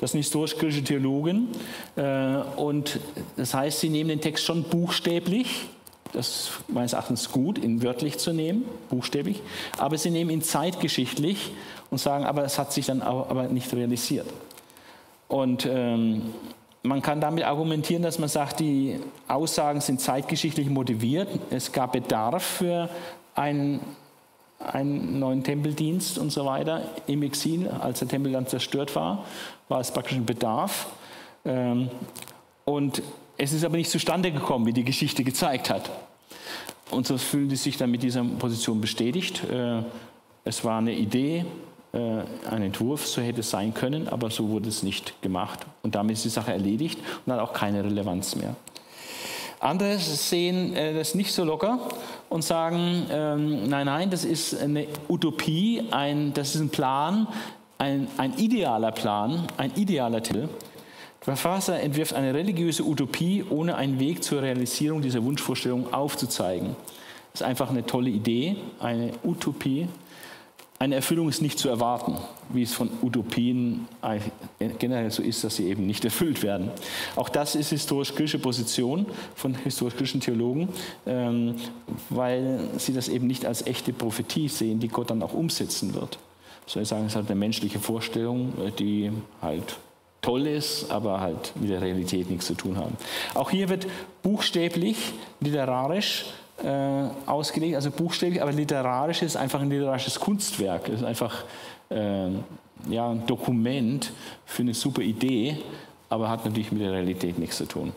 Das sind historisch-griechische Theologen. Äh, und das heißt, sie nehmen den Text schon buchstäblich. Das ist meines Erachtens gut, ihn wörtlich zu nehmen, buchstäblich. Aber sie nehmen ihn zeitgeschichtlich und sagen, aber es hat sich dann aber nicht realisiert. Und ähm, man kann damit argumentieren, dass man sagt, die Aussagen sind zeitgeschichtlich motiviert. Es gab Bedarf für einen, einen neuen Tempeldienst und so weiter im Exil. Als der Tempel dann zerstört war, war es praktisch ein Bedarf. Ähm, und es ist aber nicht zustande gekommen, wie die Geschichte gezeigt hat. Und so fühlen sie sich dann mit dieser Position bestätigt. Äh, es war eine Idee, ein Entwurf, so hätte es sein können, aber so wurde es nicht gemacht. Und damit ist die Sache erledigt und hat auch keine Relevanz mehr. Andere sehen äh, das nicht so locker und sagen, ähm, nein, nein, das ist eine Utopie, ein, das ist ein Plan, ein, ein idealer Plan, ein idealer Titel. Der Verfasser entwirft eine religiöse Utopie, ohne einen Weg zur Realisierung dieser Wunschvorstellung aufzuzeigen. Das ist einfach eine tolle Idee, eine Utopie, eine Erfüllung ist nicht zu erwarten, wie es von Utopien generell so ist, dass sie eben nicht erfüllt werden. Auch das ist historisch-griechische Position von historisch-griechischen Theologen, ähm, weil sie das eben nicht als echte Prophetie sehen, die Gott dann auch umsetzen wird. Soll ich sagen, es ist halt eine menschliche Vorstellung, äh, die halt toll ist, aber halt mit der Realität nichts zu tun haben. Auch hier wird buchstäblich, literarisch äh, ausgelegt, also buchstäblich, aber literarisch ist einfach ein literarisches Kunstwerk. Ist einfach äh, ja, ein Dokument für eine super Idee, aber hat natürlich mit der Realität nichts zu tun.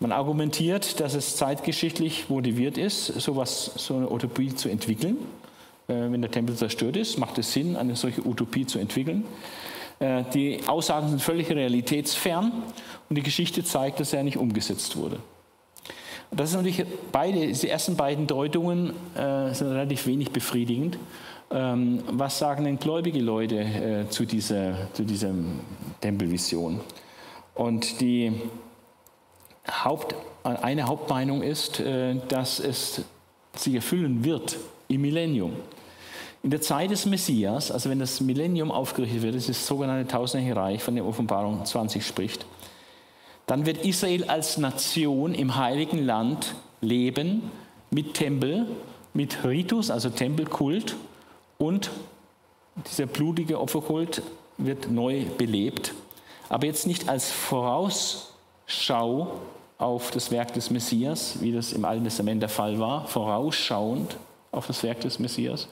Man argumentiert, dass es zeitgeschichtlich motiviert ist, sowas, so eine Utopie zu entwickeln. Äh, wenn der Tempel zerstört ist, macht es Sinn, eine solche Utopie zu entwickeln. Äh, die Aussagen sind völlig realitätsfern und die Geschichte zeigt, dass er nicht umgesetzt wurde. Das sind natürlich beide, die ersten beiden Deutungen äh, sind relativ wenig befriedigend. Ähm, was sagen denn gläubige Leute äh, zu, dieser, zu dieser Tempelvision? Und die Haupt, eine Hauptmeinung ist, äh, dass es sich erfüllen wird im Millennium. In der Zeit des Messias, also wenn das Millennium aufgerichtet wird, das ist das sogenannte Tausendjährige Reich, von der Offenbarung 20 spricht, dann wird Israel als Nation im heiligen Land leben mit Tempel, mit Ritus, also Tempelkult und dieser blutige Opferkult wird neu belebt, aber jetzt nicht als Vorausschau auf das Werk des Messias, wie das im Alten Testament der Fall war, vorausschauend auf das Werk des Messias,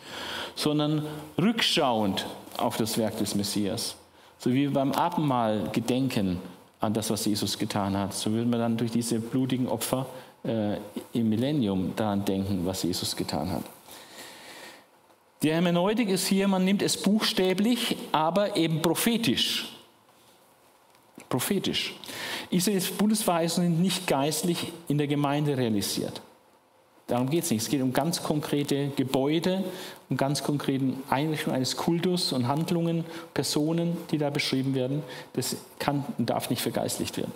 sondern rückschauend auf das Werk des Messias. So wie wir beim Abendmahl gedenken an das, was Jesus getan hat. So würden wir dann durch diese blutigen Opfer äh, im Millennium daran denken, was Jesus getan hat. Die Hermeneutik ist hier, man nimmt es buchstäblich, aber eben prophetisch. Prophetisch. Israels Bundesverheißungen sind nicht geistlich in der Gemeinde realisiert. Darum geht es nicht. Es geht um ganz konkrete Gebäude, um ganz konkrete Einrichtungen eines Kultus und Handlungen, Personen, die da beschrieben werden. Das kann und darf nicht vergeistlicht werden.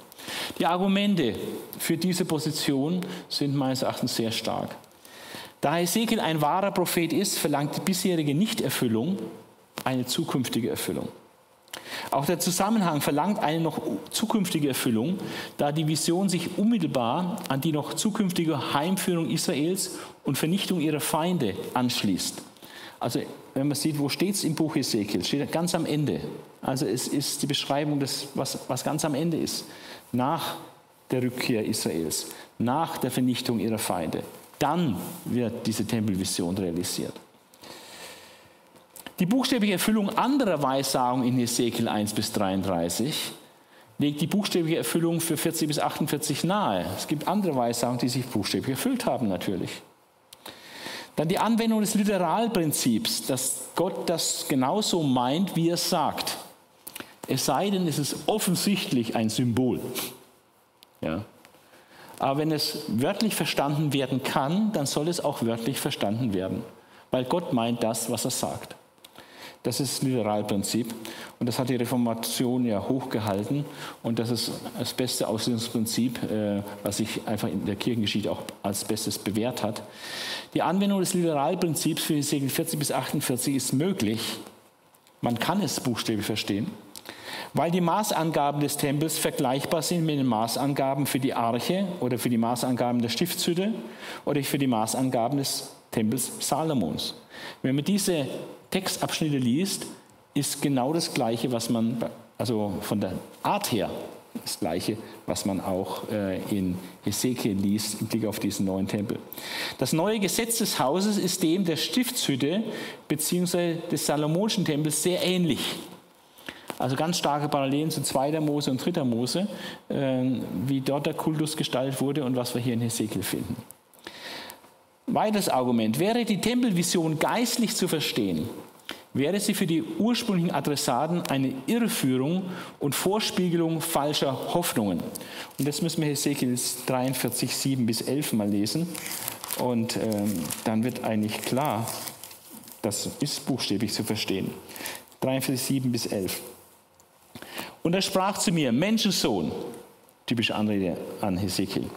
Die Argumente für diese Position sind meines Erachtens sehr stark. Da Ezekiel ein wahrer Prophet ist, verlangt die bisherige Nichterfüllung eine zukünftige Erfüllung. Auch der Zusammenhang verlangt eine noch zukünftige Erfüllung, da die Vision sich unmittelbar an die noch zukünftige Heimführung Israels und Vernichtung ihrer Feinde anschließt. Also wenn man sieht, wo steht es im Buch Ezekiel, steht ganz am Ende. Also es ist die Beschreibung des, was, was ganz am Ende ist, nach der Rückkehr Israels, nach der Vernichtung ihrer Feinde. Dann wird diese Tempelvision realisiert. Die buchstäbliche Erfüllung anderer Weissagungen in Hesekiel 1 bis 33 legt die buchstäbliche Erfüllung für 40 bis 48 nahe. Es gibt andere Weissagungen, die sich buchstäblich erfüllt haben natürlich. Dann die Anwendung des Literalprinzips, dass Gott das genauso meint, wie er sagt. Es sei denn, es ist offensichtlich ein Symbol. Ja. Aber wenn es wörtlich verstanden werden kann, dann soll es auch wörtlich verstanden werden, weil Gott meint das, was er sagt. Das ist das Literalprinzip. Und das hat die Reformation ja hochgehalten. Und das ist das beste Auslegungsprinzip, äh, was sich einfach in der Kirchengeschichte auch als bestes bewährt hat. Die Anwendung des Literalprinzips für die Segel 40 bis 48 ist möglich. Man kann es buchstäblich verstehen, weil die Maßangaben des Tempels vergleichbar sind mit den Maßangaben für die Arche oder für die Maßangaben der Stiftshütte oder für die Maßangaben des Tempels Salomons. Wenn man diese Textabschnitte liest, ist genau das Gleiche, was man, also von der Art her, das Gleiche, was man auch äh, in Hesekiel liest im Blick auf diesen neuen Tempel. Das neue Gesetz des Hauses ist dem der Stiftshütte bzw. des Salomonischen Tempels sehr ähnlich. Also ganz starke Parallelen zu 2. Mose und 3. Mose, äh, wie dort der Kultus gestaltet wurde und was wir hier in Hesekiel finden. Weiteres Argument. Wäre die Tempelvision geistlich zu verstehen, wäre sie für die ursprünglichen Adressaten eine Irreführung und Vorspiegelung falscher Hoffnungen. Und das müssen wir Hesekiel 43, 7 bis 11 mal lesen. Und ähm, dann wird eigentlich klar, das ist buchstäblich zu verstehen. 43, 7 bis 11. Und er sprach zu mir, Menschensohn, typische Anrede an Hesekiel,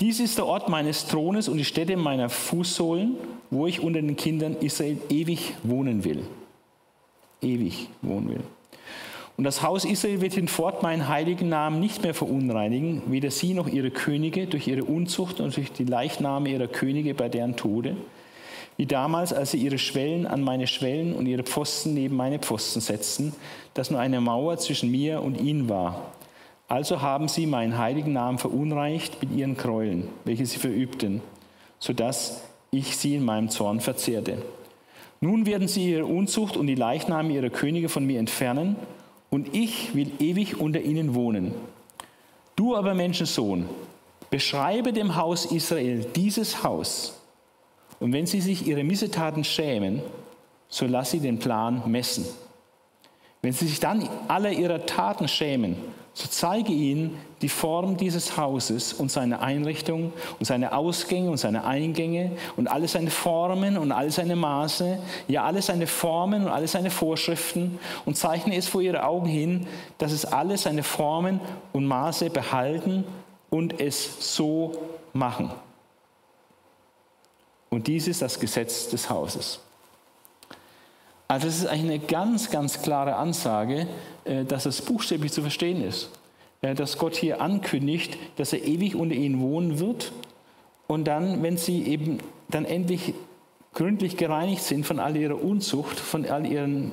dies ist der Ort meines Thrones und die Stätte meiner Fußsohlen, wo ich unter den Kindern Israel ewig wohnen will. Ewig wohnen will. Und das Haus Israel wird hinfort meinen heiligen Namen nicht mehr verunreinigen, weder sie noch ihre Könige durch ihre Unzucht und durch die Leichname ihrer Könige bei deren Tode, wie damals, als sie ihre Schwellen an meine Schwellen und ihre Pfosten neben meine Pfosten setzten, dass nur eine Mauer zwischen mir und ihnen war also haben sie meinen heiligen Namen verunreinigt mit ihren Gräueln, welche sie verübten, sodass ich sie in meinem Zorn verzehrte. Nun werden sie ihre Unzucht und die Leichname ihrer Könige von mir entfernen, und ich will ewig unter ihnen wohnen. Du aber, Menschensohn, beschreibe dem Haus Israel dieses Haus, und wenn sie sich ihre Missetaten schämen, so lass sie den Plan messen. Wenn sie sich dann aller ihrer Taten schämen, so zeige ihnen die Form dieses Hauses und seine Einrichtung und seine Ausgänge und seine Eingänge und alle seine Formen und alle seine Maße, ja alle seine Formen und alle seine Vorschriften und zeichne es vor ihre Augen hin, dass es alle seine Formen und Maße behalten und es so machen. Und dies ist das Gesetz des Hauses. Also es ist eigentlich eine ganz, ganz klare Ansage, äh, dass es buchstäblich zu verstehen ist. Dass Gott hier ankündigt, dass er ewig unter ihnen wohnen wird. Und dann, wenn sie eben dann endlich gründlich gereinigt sind von all ihrer Unzucht, von all ihren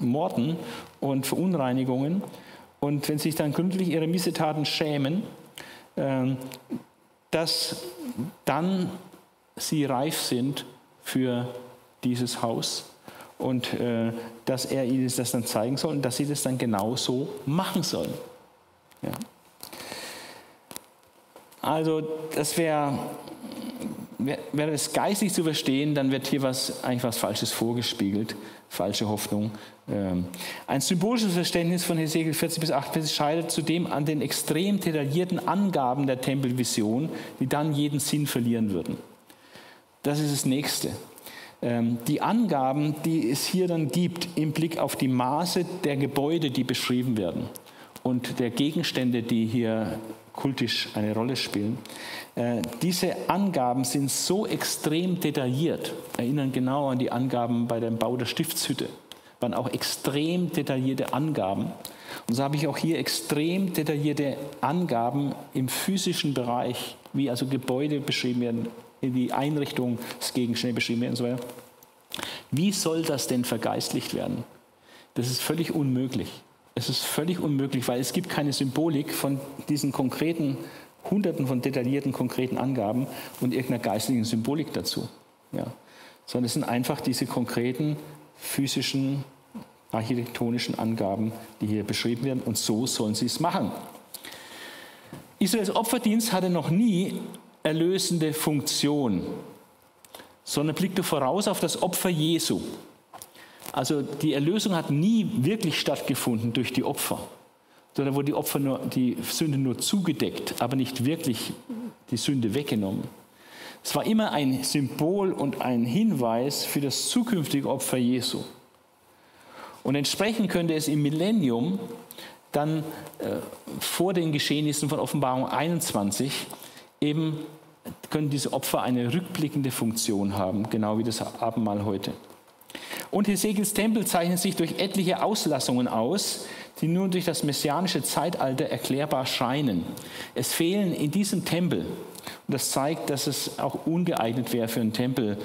äh, Morden und Verunreinigungen, und wenn sie sich dann gründlich ihre Missetaten schämen, ähm, dass dann sie reif sind für dieses Haus und äh, dass er ihnen das dann zeigen soll und dass sie das dann genauso machen sollen. Ja. Also das wäre wäre es geistig zu verstehen, dann wird hier was, eigentlich was Falsches vorgespiegelt, falsche Hoffnung. Ähm, ein symbolisches Verständnis von Hesekiel 40 bis 48 scheitert zudem an den extrem detaillierten Angaben der Tempelvision, die dann jeden Sinn verlieren würden. Das ist das Nächste. Ähm, die Angaben, die es hier dann gibt im Blick auf die Maße der Gebäude, die beschrieben werden und der Gegenstände, die hier kultisch eine Rolle spielen, äh, diese Angaben sind so extrem detailliert, erinnern genau an die Angaben bei dem Bau der Stiftshütte, waren auch extrem detaillierte Angaben. Und so habe ich auch hier extrem detaillierte Angaben im physischen Bereich, wie also Gebäude beschrieben werden, die Einrichtung des Gegenstände beschrieben werden und so weiter. Wie soll das denn vergeistlicht werden? Das ist völlig unmöglich. Es ist völlig unmöglich, weil es gibt keine Symbolik von diesen konkreten, hunderten von detaillierten, konkreten Angaben und irgendeiner geistlichen Symbolik dazu. Ja. Sondern es sind einfach diese konkreten physischen, architektonischen Angaben, die hier beschrieben werden und so sollen sie es machen. Israels Opferdienst hatte noch nie erlösende Funktion, sondern blickte voraus auf das Opfer Jesu. Also die Erlösung hat nie wirklich stattgefunden durch die Opfer, sondern wurde die Opfer nur, die Sünde nur zugedeckt, aber nicht wirklich die Sünde weggenommen. Es war immer ein Symbol und ein Hinweis für das zukünftige Opfer Jesu. Und entsprechend könnte es im Millennium dann äh, vor den Geschehnissen von Offenbarung 21 eben können diese Opfer eine rückblickende Funktion haben, genau wie das Abendmahl heute. Und Hesekiels Tempel zeichnet sich durch etliche Auslassungen aus, die nur durch das messianische Zeitalter erklärbar scheinen. Es fehlen in diesem Tempel, und das zeigt, dass es auch ungeeignet wäre für einen Tempel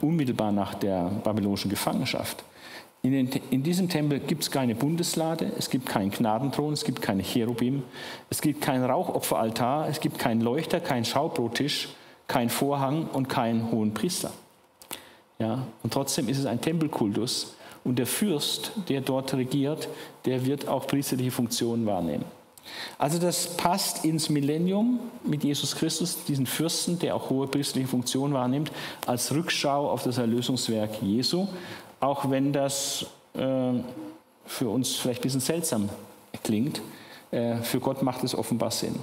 unmittelbar nach der babylonischen Gefangenschaft. In, den, in, diesem Tempel gibt es keine Bundeslade, es gibt keinen Gnadenthron, es gibt keine Cherubim, es gibt keinen Rauchopferaltar, es gibt keinen Leuchter, keinen Schaubrottisch, keinen Vorhang und keinen hohen Priester. Ja, und trotzdem ist es ein Tempelkultus und der Fürst, der dort regiert, der wird auch priesterliche Funktionen wahrnehmen. Also das passt ins Millennium mit Jesus Christus, diesen Fürsten, der auch hohe priesterliche Funktionen wahrnimmt, als Rückschau auf das Erlösungswerk Jesu auch wenn das äh, für uns vielleicht ein bisschen seltsam klingt. Äh, für Gott macht es offenbar Sinn.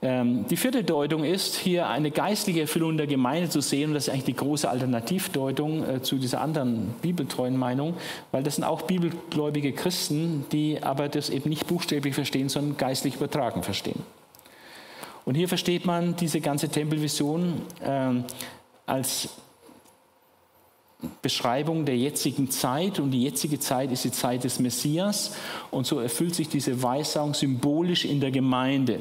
Ähm, die vierte Deutung ist, hier eine geistliche Erfüllung der Gemeinde zu sehen. Und das ist eigentlich die große Alternativdeutung äh, zu dieser anderen bibeltreuen Meinung, weil das sind auch bibelgläubige Christen, die aber das eben nicht buchstäblich verstehen, sondern geistlich übertragen verstehen. Und hier versteht man diese ganze Tempelvision äh, als Beschreibung der jetzigen Zeit und die jetzige Zeit ist die Zeit des Messias und so erfüllt sich diese Weissagung symbolisch in der Gemeinde.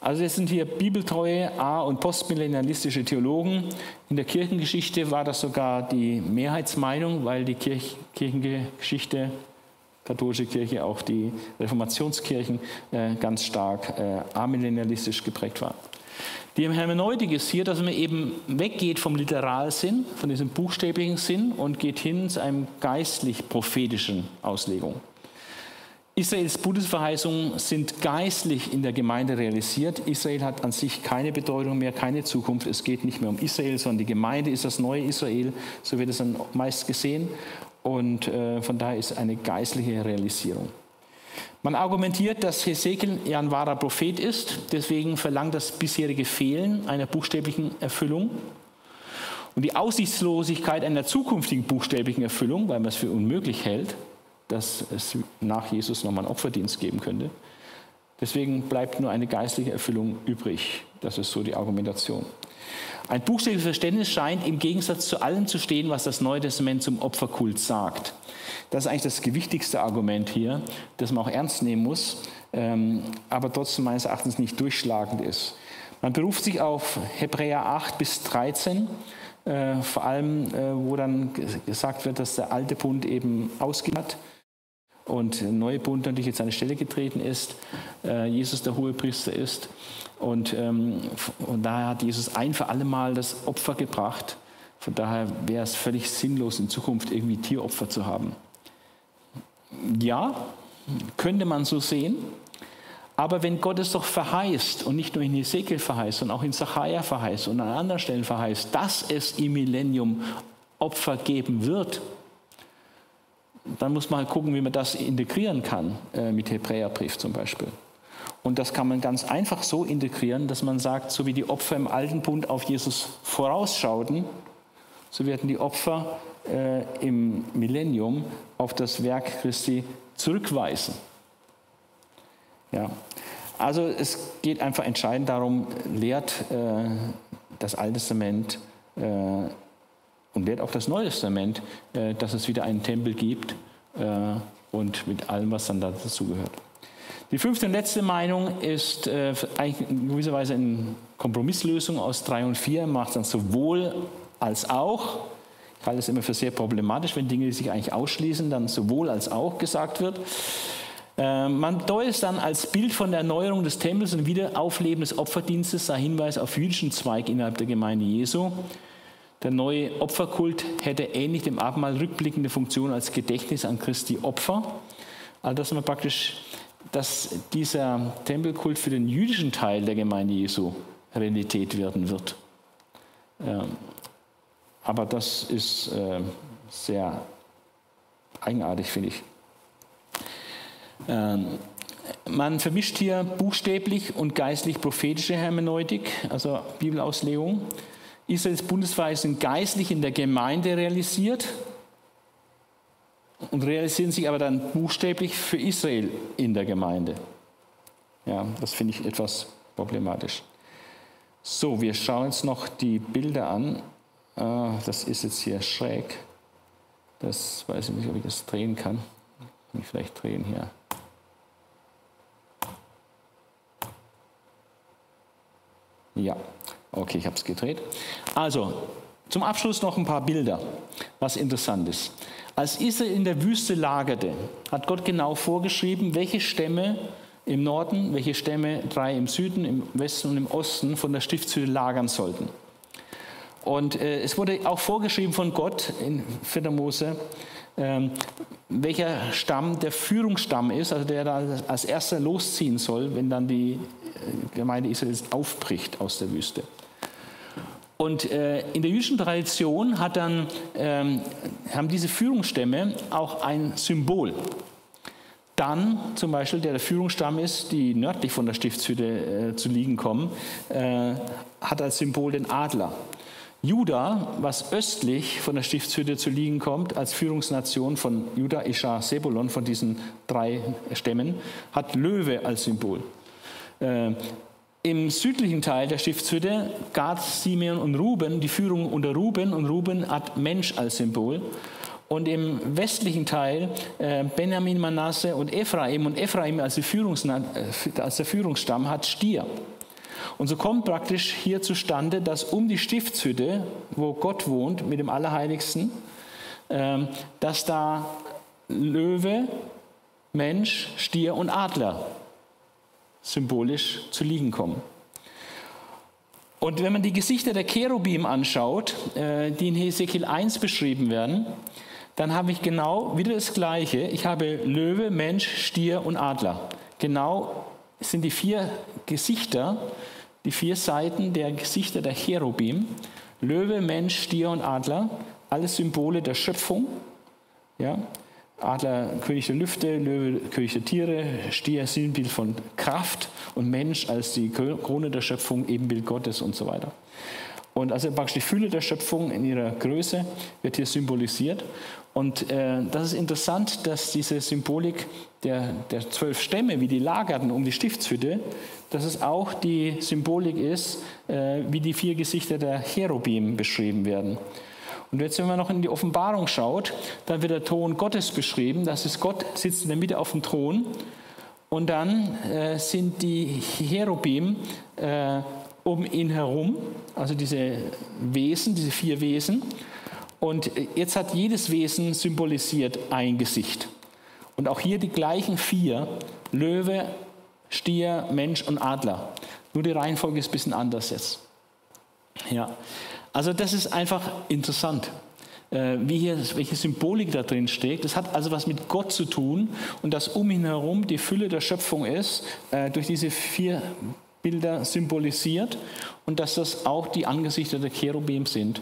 Also es sind hier bibeltreue A- und postmillennialistische Theologen. In der Kirchengeschichte war das sogar die Mehrheitsmeinung, weil die Kirch Kirchengeschichte, katholische Kirche, auch die Reformationskirchen äh, ganz stark äh, amillennialistisch geprägt war. Die Hermeneutik ist hier, dass man eben weggeht vom Literalsinn, von diesem buchstäblichen Sinn und geht hin zu einem geistlich-prophetischen Auslegung. Israels Bundesverheißungen sind geistlich in der Gemeinde realisiert. Israel hat an sich keine Bedeutung mehr, keine Zukunft. Es geht nicht mehr um Israel, sondern die Gemeinde ist das neue Israel. So wird es dann meist gesehen. Und äh, von daher ist eine geistliche Realisierung. Man argumentiert, dass Hesekiel ja ein wahrer Prophet ist. Deswegen verlangt das bisherige Fehlen einer buchstäblichen Erfüllung und die Aussichtslosigkeit einer zukünftigen buchstäblichen Erfüllung, weil man es für unmöglich hält, dass es nach Jesus nochmal einen Opferdienst geben könnte. Deswegen bleibt nur eine geistliche Erfüllung übrig. Das ist so die Argumentation. Ein buchstäbliches Verständnis scheint im Gegensatz zu allem zu stehen, was das Neue Testament zum Opferkult sagt. Das ist eigentlich das gewichtigste Argument hier, das man auch ernst nehmen muss, ähm, aber trotzdem meines Erachtens nicht durchschlagend ist. Man beruft sich auf Hebräer 8 bis 13 äh, vor allem, äh, wo dann gesagt wird, dass der alte Bund eben ausgeht hat und der neue Bund natürlich jetzt an die Stelle getreten ist, äh, Jesus der hohe Priester ist. Und ähm, von daher hat Jesus ein für alle Mal das Opfer gebracht. Von daher wäre es völlig sinnlos, in Zukunft irgendwie Tieropfer zu haben. Ja, könnte man so sehen. Aber wenn Gott es doch verheißt und nicht nur in Hesekiel verheißt, sondern auch in Sacharja verheißt und an anderen Stellen verheißt, dass es im Millennium Opfer geben wird, dann muss man halt gucken, wie man das integrieren kann, äh, mit Hebräerbrief zum Beispiel. Und das kann man ganz einfach so integrieren, dass man sagt, so wie die Opfer im Alten Bund auf Jesus vorausschauten, so werden die Opfer äh, im Millennium auf das Werk Christi zurückweisen. Ja. Also es geht einfach entscheidend darum, lehrt äh, das Alte Testament äh, und lehrt auch das Neue Testament, äh, dass es wieder einen Tempel gibt äh, und mit allem, was dann dazugehört. Die fünfte und letzte Meinung ist äh, eigentlich in gewisser Weise eine Kompromisslösung aus drei und vier, macht dann sowohl als auch. Ich halte es immer für sehr problematisch, wenn Dinge, die sich eigentlich ausschließen, dann sowohl als auch gesagt wird. Äh, man deutet es dann als Bild von der Erneuerung des Tempels und Wiederaufleben des Opferdienstes, sei Hinweis auf jüdischen Zweig innerhalb der Gemeinde Jesu. Der neue Opferkult hätte ähnlich dem Abendmahl rückblickende Funktion als Gedächtnis an Christi Opfer. Also dass man praktisch, dass dieser Tempelkult für den jüdischen Teil der Gemeinde Jesu Realität werden wird. Ähm, aber das ist äh, sehr eigenartig, finde ich. Ähm, man vermischt hier buchstäblich und geistlich prophetische Hermeneutik, also Bibelauslegung. Israels Bundesweise sind geistlich in der Gemeinde realisiert und realisieren sich aber dann buchstäblich für Israel in der Gemeinde. Ja, das finde ich etwas problematisch. So, wir schauen uns noch die Bilder an. Ah, das ist jetzt hier schräg. Das weiß ich nicht, ob ich das drehen kann. Kann ich vielleicht drehen hier. Ja, okay, ich habe es gedreht. Also, zum Abschluss noch ein paar Bilder, was interessant ist. Als Israel in der Wüste lagerte, hat Gott genau vorgeschrieben, welche Stämme im Norden, welche Stämme, drei im Süden, im Westen und im Osten, von der Stiftshütte lagern sollten. Und äh, es wurde auch vorgeschrieben von Gott in 4. Mose, äh, welcher Stamm der Führungsstamm ist, also der da als erster losziehen soll, wenn dann die Gemeinde Israels aufbricht aus der Wüste. Und äh, in der jüdischen Tradition hat dann, ähm, haben diese Führungsstämme auch ein Symbol. Dann zum Beispiel, der der Führungsstamm ist, die nördlich von der Stiftshütte äh, zu liegen kommen, äh, hat als Symbol den Adler. Juda, was östlich von der Stiftshütte zu liegen kommt, als Führungsnation von Juda, Ischar, Sebulon, von diesen drei Stämmen, hat Löwe als Symbol. Äh, Im südlichen Teil der Stiftshütte Gad, Simeon und Ruben, die Führung unter Ruben und Ruben hat Mensch als Symbol. Und im westlichen Teil äh, Benjamin, Manasse und Ephraim und Ephraim als, äh, als der Führungsstamm hat Stier. Und so kommt praktisch hier zustande, dass um die Stiftshütte, wo Gott wohnt mit dem Allerheiligsten, ähm, dass da Löwe, Mensch, Stier und Adler symbolisch zu liegen kommen. Und wenn man die Gesichter der Cherubim anschaut, äh, die in Hesekiel 1 beschrieben werden, dann habe ich genau wieder das Gleiche. Ich habe Löwe, Mensch, Stier und Adler. Genau sind die vier Gesichter die vier Seiten der Gesichter der Cherubim, Löwe, Mensch, Stier und Adler, alles Symbole der Schöpfung. Ja? Adler, König der Lüfte, Löwe, König der Tiere, Stier, Sinnbild von Kraft und Mensch als die Krone der Schöpfung, Ebenbild Gottes und so weiter. Und also praktisch die Fülle der Schöpfung in ihrer Größe wird hier symbolisiert. Und äh, das ist interessant, dass diese Symbolik der, der zwölf Stämme, wie die lagerten um die Stiftshütte, dass es auch die Symbolik ist, äh, wie die vier Gesichter der Cherubim beschrieben werden. Und jetzt, wenn man noch in die Offenbarung schaut, dann wird der Thron Gottes beschrieben. Das ist Gott sitzt in der Mitte auf dem Thron. Und dann äh, sind die Cherubim äh, um ihn herum, also diese Wesen, diese vier Wesen. Und jetzt hat jedes Wesen symbolisiert ein Gesicht. Und auch hier die gleichen vier, Löwe, Stier, Mensch und Adler. Nur die Reihenfolge ist ein bisschen anders jetzt. Ja, also das ist einfach interessant, äh, wie hier, welche Symbolik da drin steckt. Das hat also was mit Gott zu tun und dass um ihn herum die Fülle der Schöpfung ist, äh, durch diese vier Bilder symbolisiert und dass das auch die Angesichter der Cherubim sind,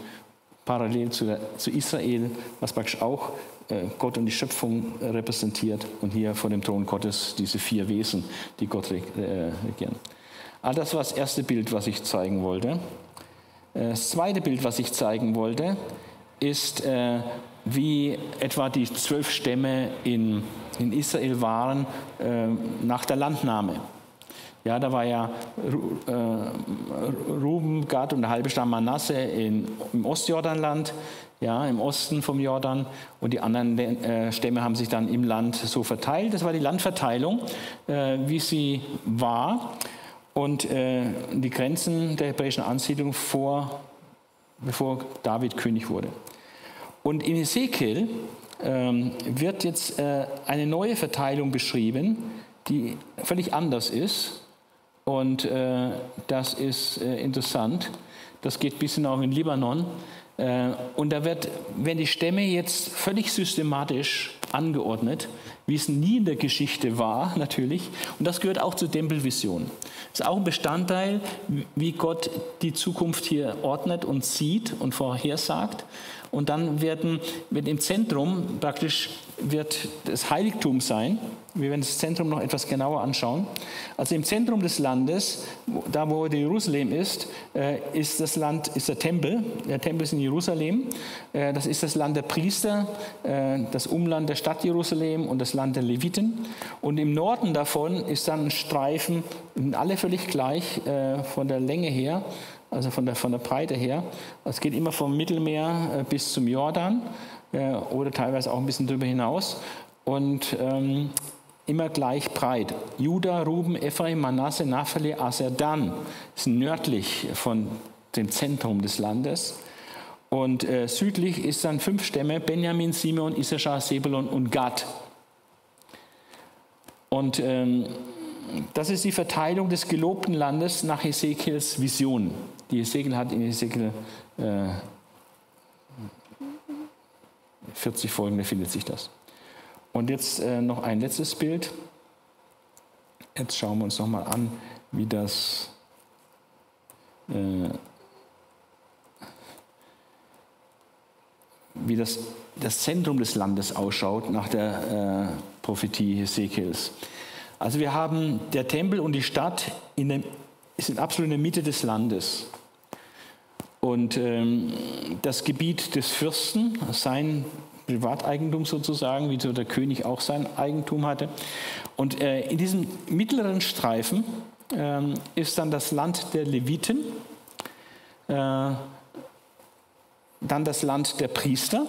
parallel zu, zu Israel, was praktisch auch äh, Gott und die Schöpfung repräsentiert und hier vor dem Thron Gottes diese vier Wesen, die Gott äh, regieren. All das war das erste Bild, was ich zeigen wollte. Äh, das zweite Bild, was ich zeigen wollte, ist, wie etwa die zwölf Stämme in, in Israel waren nach der Landnahme. Ja, da war ja Ruben, Gad und der halbe Stamm Manasse in, im Ostjordanland, ja, im Osten vom Jordan und die anderen äh, Stämme haben sich dann im Land so verteilt. Das war die Landverteilung, äh, wie sie war und äh, die Grenzen der hebräischen Ansiedlung vor, bevor David König wurde. Und in Ezekiel ähm, wird jetzt äh, eine neue Verteilung beschrieben, die völlig anders ist. Und äh, das ist äh, interessant. Das geht bis hinauf in Libanon. Äh, und da wird, werden die Stämme jetzt völlig systematisch angeordnet, wie es nie in der Geschichte war, natürlich. Und das gehört auch zur Tempelvision. Ist auch ein Bestandteil, wie Gott die Zukunft hier ordnet und sieht und vorhersagt. Und dann werden, wird im Zentrum praktisch wird das Heiligtum sein. Wir werden das Zentrum noch etwas genauer anschauen. Also im Zentrum des Landes, da wo Jerusalem ist, äh, ist das Land, ist der Tempel. Der Tempel ist in Jerusalem. Äh, das ist das Land der Priester, äh, das Umland der Stadt Jerusalem und das Land der Leviten. Und im Norden davon ist dann ein Streifen, alle völlig gleich von der Länge her also von der, von der Breite her. Es geht immer vom Mittelmeer bis zum Jordan oder teilweise auch ein bisschen darüber hinaus. Und ähm, immer gleich breit. Juda, Ruben, Ephraim, Manasse, Naphtali, Aser, Dan sind nördlich von dem Zentrum des Landes. Und äh, südlich ist dann fünf Stämme, Benjamin, Simeon, Issachar, Sebulon und Gad. Und ähm, das ist die Verteilung des gelobten Landes nach Hesekiels Vision. Die Hesekiel hat in Hesekiel äh, 40 Folgen, da findet sich das. Und jetzt äh, noch ein letztes Bild. Jetzt schauen wir uns noch mal an, wie das, äh, wie das, das Zentrum des Landes ausschaut nach der äh, Prophetie Hesekiels. Also wir haben der Tempel und die Stadt in dem, sind absolut in der Mitte des Landes. Und ähm, das Gebiet des Fürsten, sein Privateigentum sozusagen, wie so der König auch sein Eigentum hatte. Und äh, in diesem mittleren Streifen äh, ist dann das Land der Leviten, äh, dann das Land der Priester.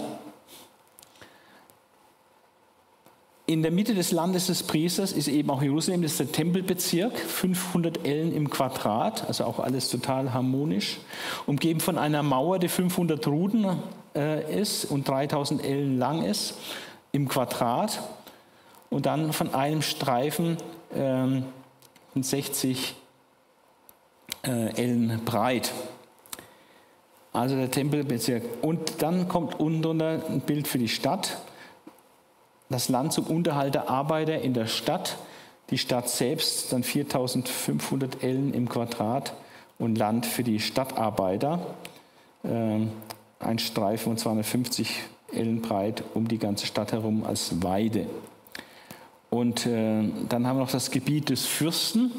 In der Mitte des Landes des Priesters ist eben auch Jerusalem, das ist der Tempelbezirk, 500 Ellen im Quadrat, also auch alles total harmonisch, umgeben von einer Mauer, die 500 Ruden äh, ist und 3000 Ellen lang ist im Quadrat und dann von einem Streifen äh, 60 äh, Ellen breit. Also der Tempelbezirk. Und dann kommt unten ein Bild für die Stadt das Land zum Unterhalt der Arbeiter in der Stadt, die Stadt selbst dann 4500 Ellen im Quadrat und Land für die Stadtarbeiter, ähm, ein Streifen von 250 Ellen breit um die ganze Stadt herum als Weide. Und äh, dann haben wir noch das Gebiet des Fürsten,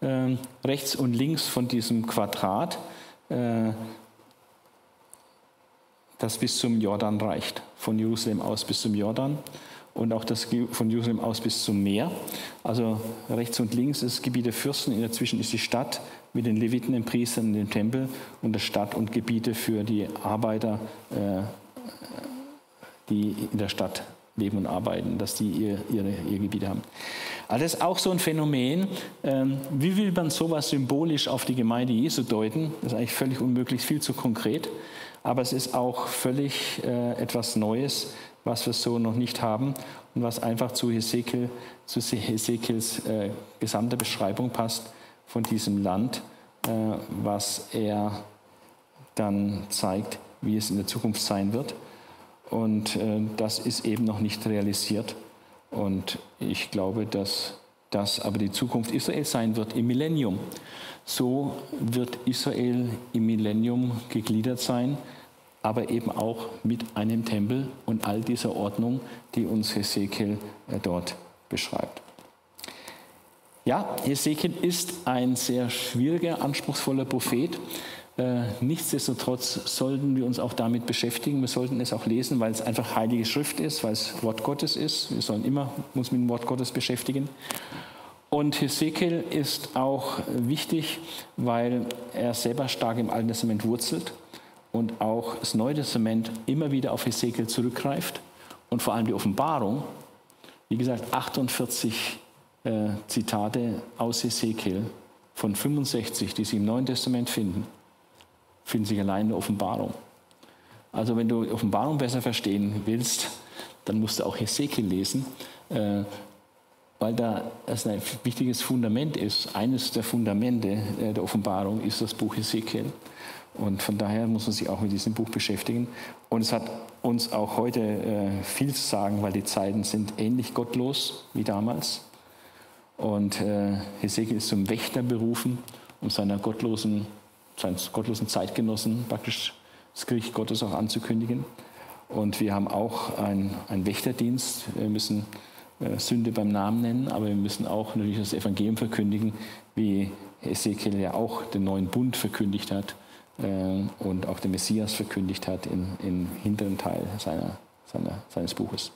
äh, rechts und links von diesem Quadrat, äh, das bis zum Jordan reicht, von Jerusalem aus bis zum Jordan und auch das von Jerusalem aus bis zum Meer. Also rechts und links ist das Gebiet der Fürsten, in dazwischen ist die Stadt mit den Leviten, den Priestern, dem Tempel und der Stadt und Gebiete für die Arbeiter, äh, die in der Stadt leben und arbeiten, dass die ihr, ihre, ihr Gebiete haben. Also das ist auch so ein Phänomen. Ähm, wie will man sowas symbolisch auf die Gemeinde Jesu deuten? Das ist eigentlich völlig unmöglich, viel zu konkret. Aber es ist auch völlig äh, etwas Neues, was wir so noch nicht haben und was einfach zu, Hesekiel, zu Hesekiels äh, gesamter Beschreibung passt von diesem Land, äh, was er dann zeigt, wie es in der Zukunft sein wird. Und äh, das ist eben noch nicht realisiert. Und ich glaube, dass das aber die Zukunft Israels sein wird im Millennium. So wird Israel im Millennium gegliedert sein aber eben auch mit einem Tempel und all dieser Ordnung, die uns Hesekiel äh, dort beschreibt. Ja, Hesekiel ist ein sehr schwieriger, anspruchsvoller Prophet. Äh, nichtsdestotrotz sollten wir uns auch damit beschäftigen. Wir sollten es auch lesen, weil es einfach heilige Schrift ist, weil es Wort Gottes ist. Wir sollen immer uns mit dem Wort Gottes beschäftigen. Und Hesekiel ist auch wichtig, weil er selber stark im Alten Testament wurzelt und auch das Neue Testament immer wieder auf Hesekiel zurückgreift und vor allem die Offenbarung, wie gesagt, 48 äh, Zitate aus Hesekiel von 65, die Sie im Neuen Testament finden, finden sich allein in der Offenbarung. Also wenn du Offenbarung besser verstehen willst, dann musst du auch Hesekiel lesen, äh, weil da es ein wichtiges Fundament ist. Eines der Fundamente äh, der Offenbarung ist das Buch Hesekiel. Und von daher muss man sich auch mit diesem Buch beschäftigen. Und es hat uns auch heute äh, viel zu sagen, weil die Zeiten sind ähnlich gottlos wie damals. Und äh, Hesekiel ist zum Wächter berufen, um seiner gottlosen, seinen gottlosen Zeitgenossen praktisch das Gericht Gottes auch anzukündigen. Und wir haben auch einen Wächterdienst. Wir müssen äh, Sünde beim Namen nennen, aber wir müssen auch natürlich das Evangelium verkündigen, wie Ezekiel ja auch den neuen Bund verkündigt hat und auch den Messias verkündigt hat im, im hinteren Teil seiner, seiner, seines Buches.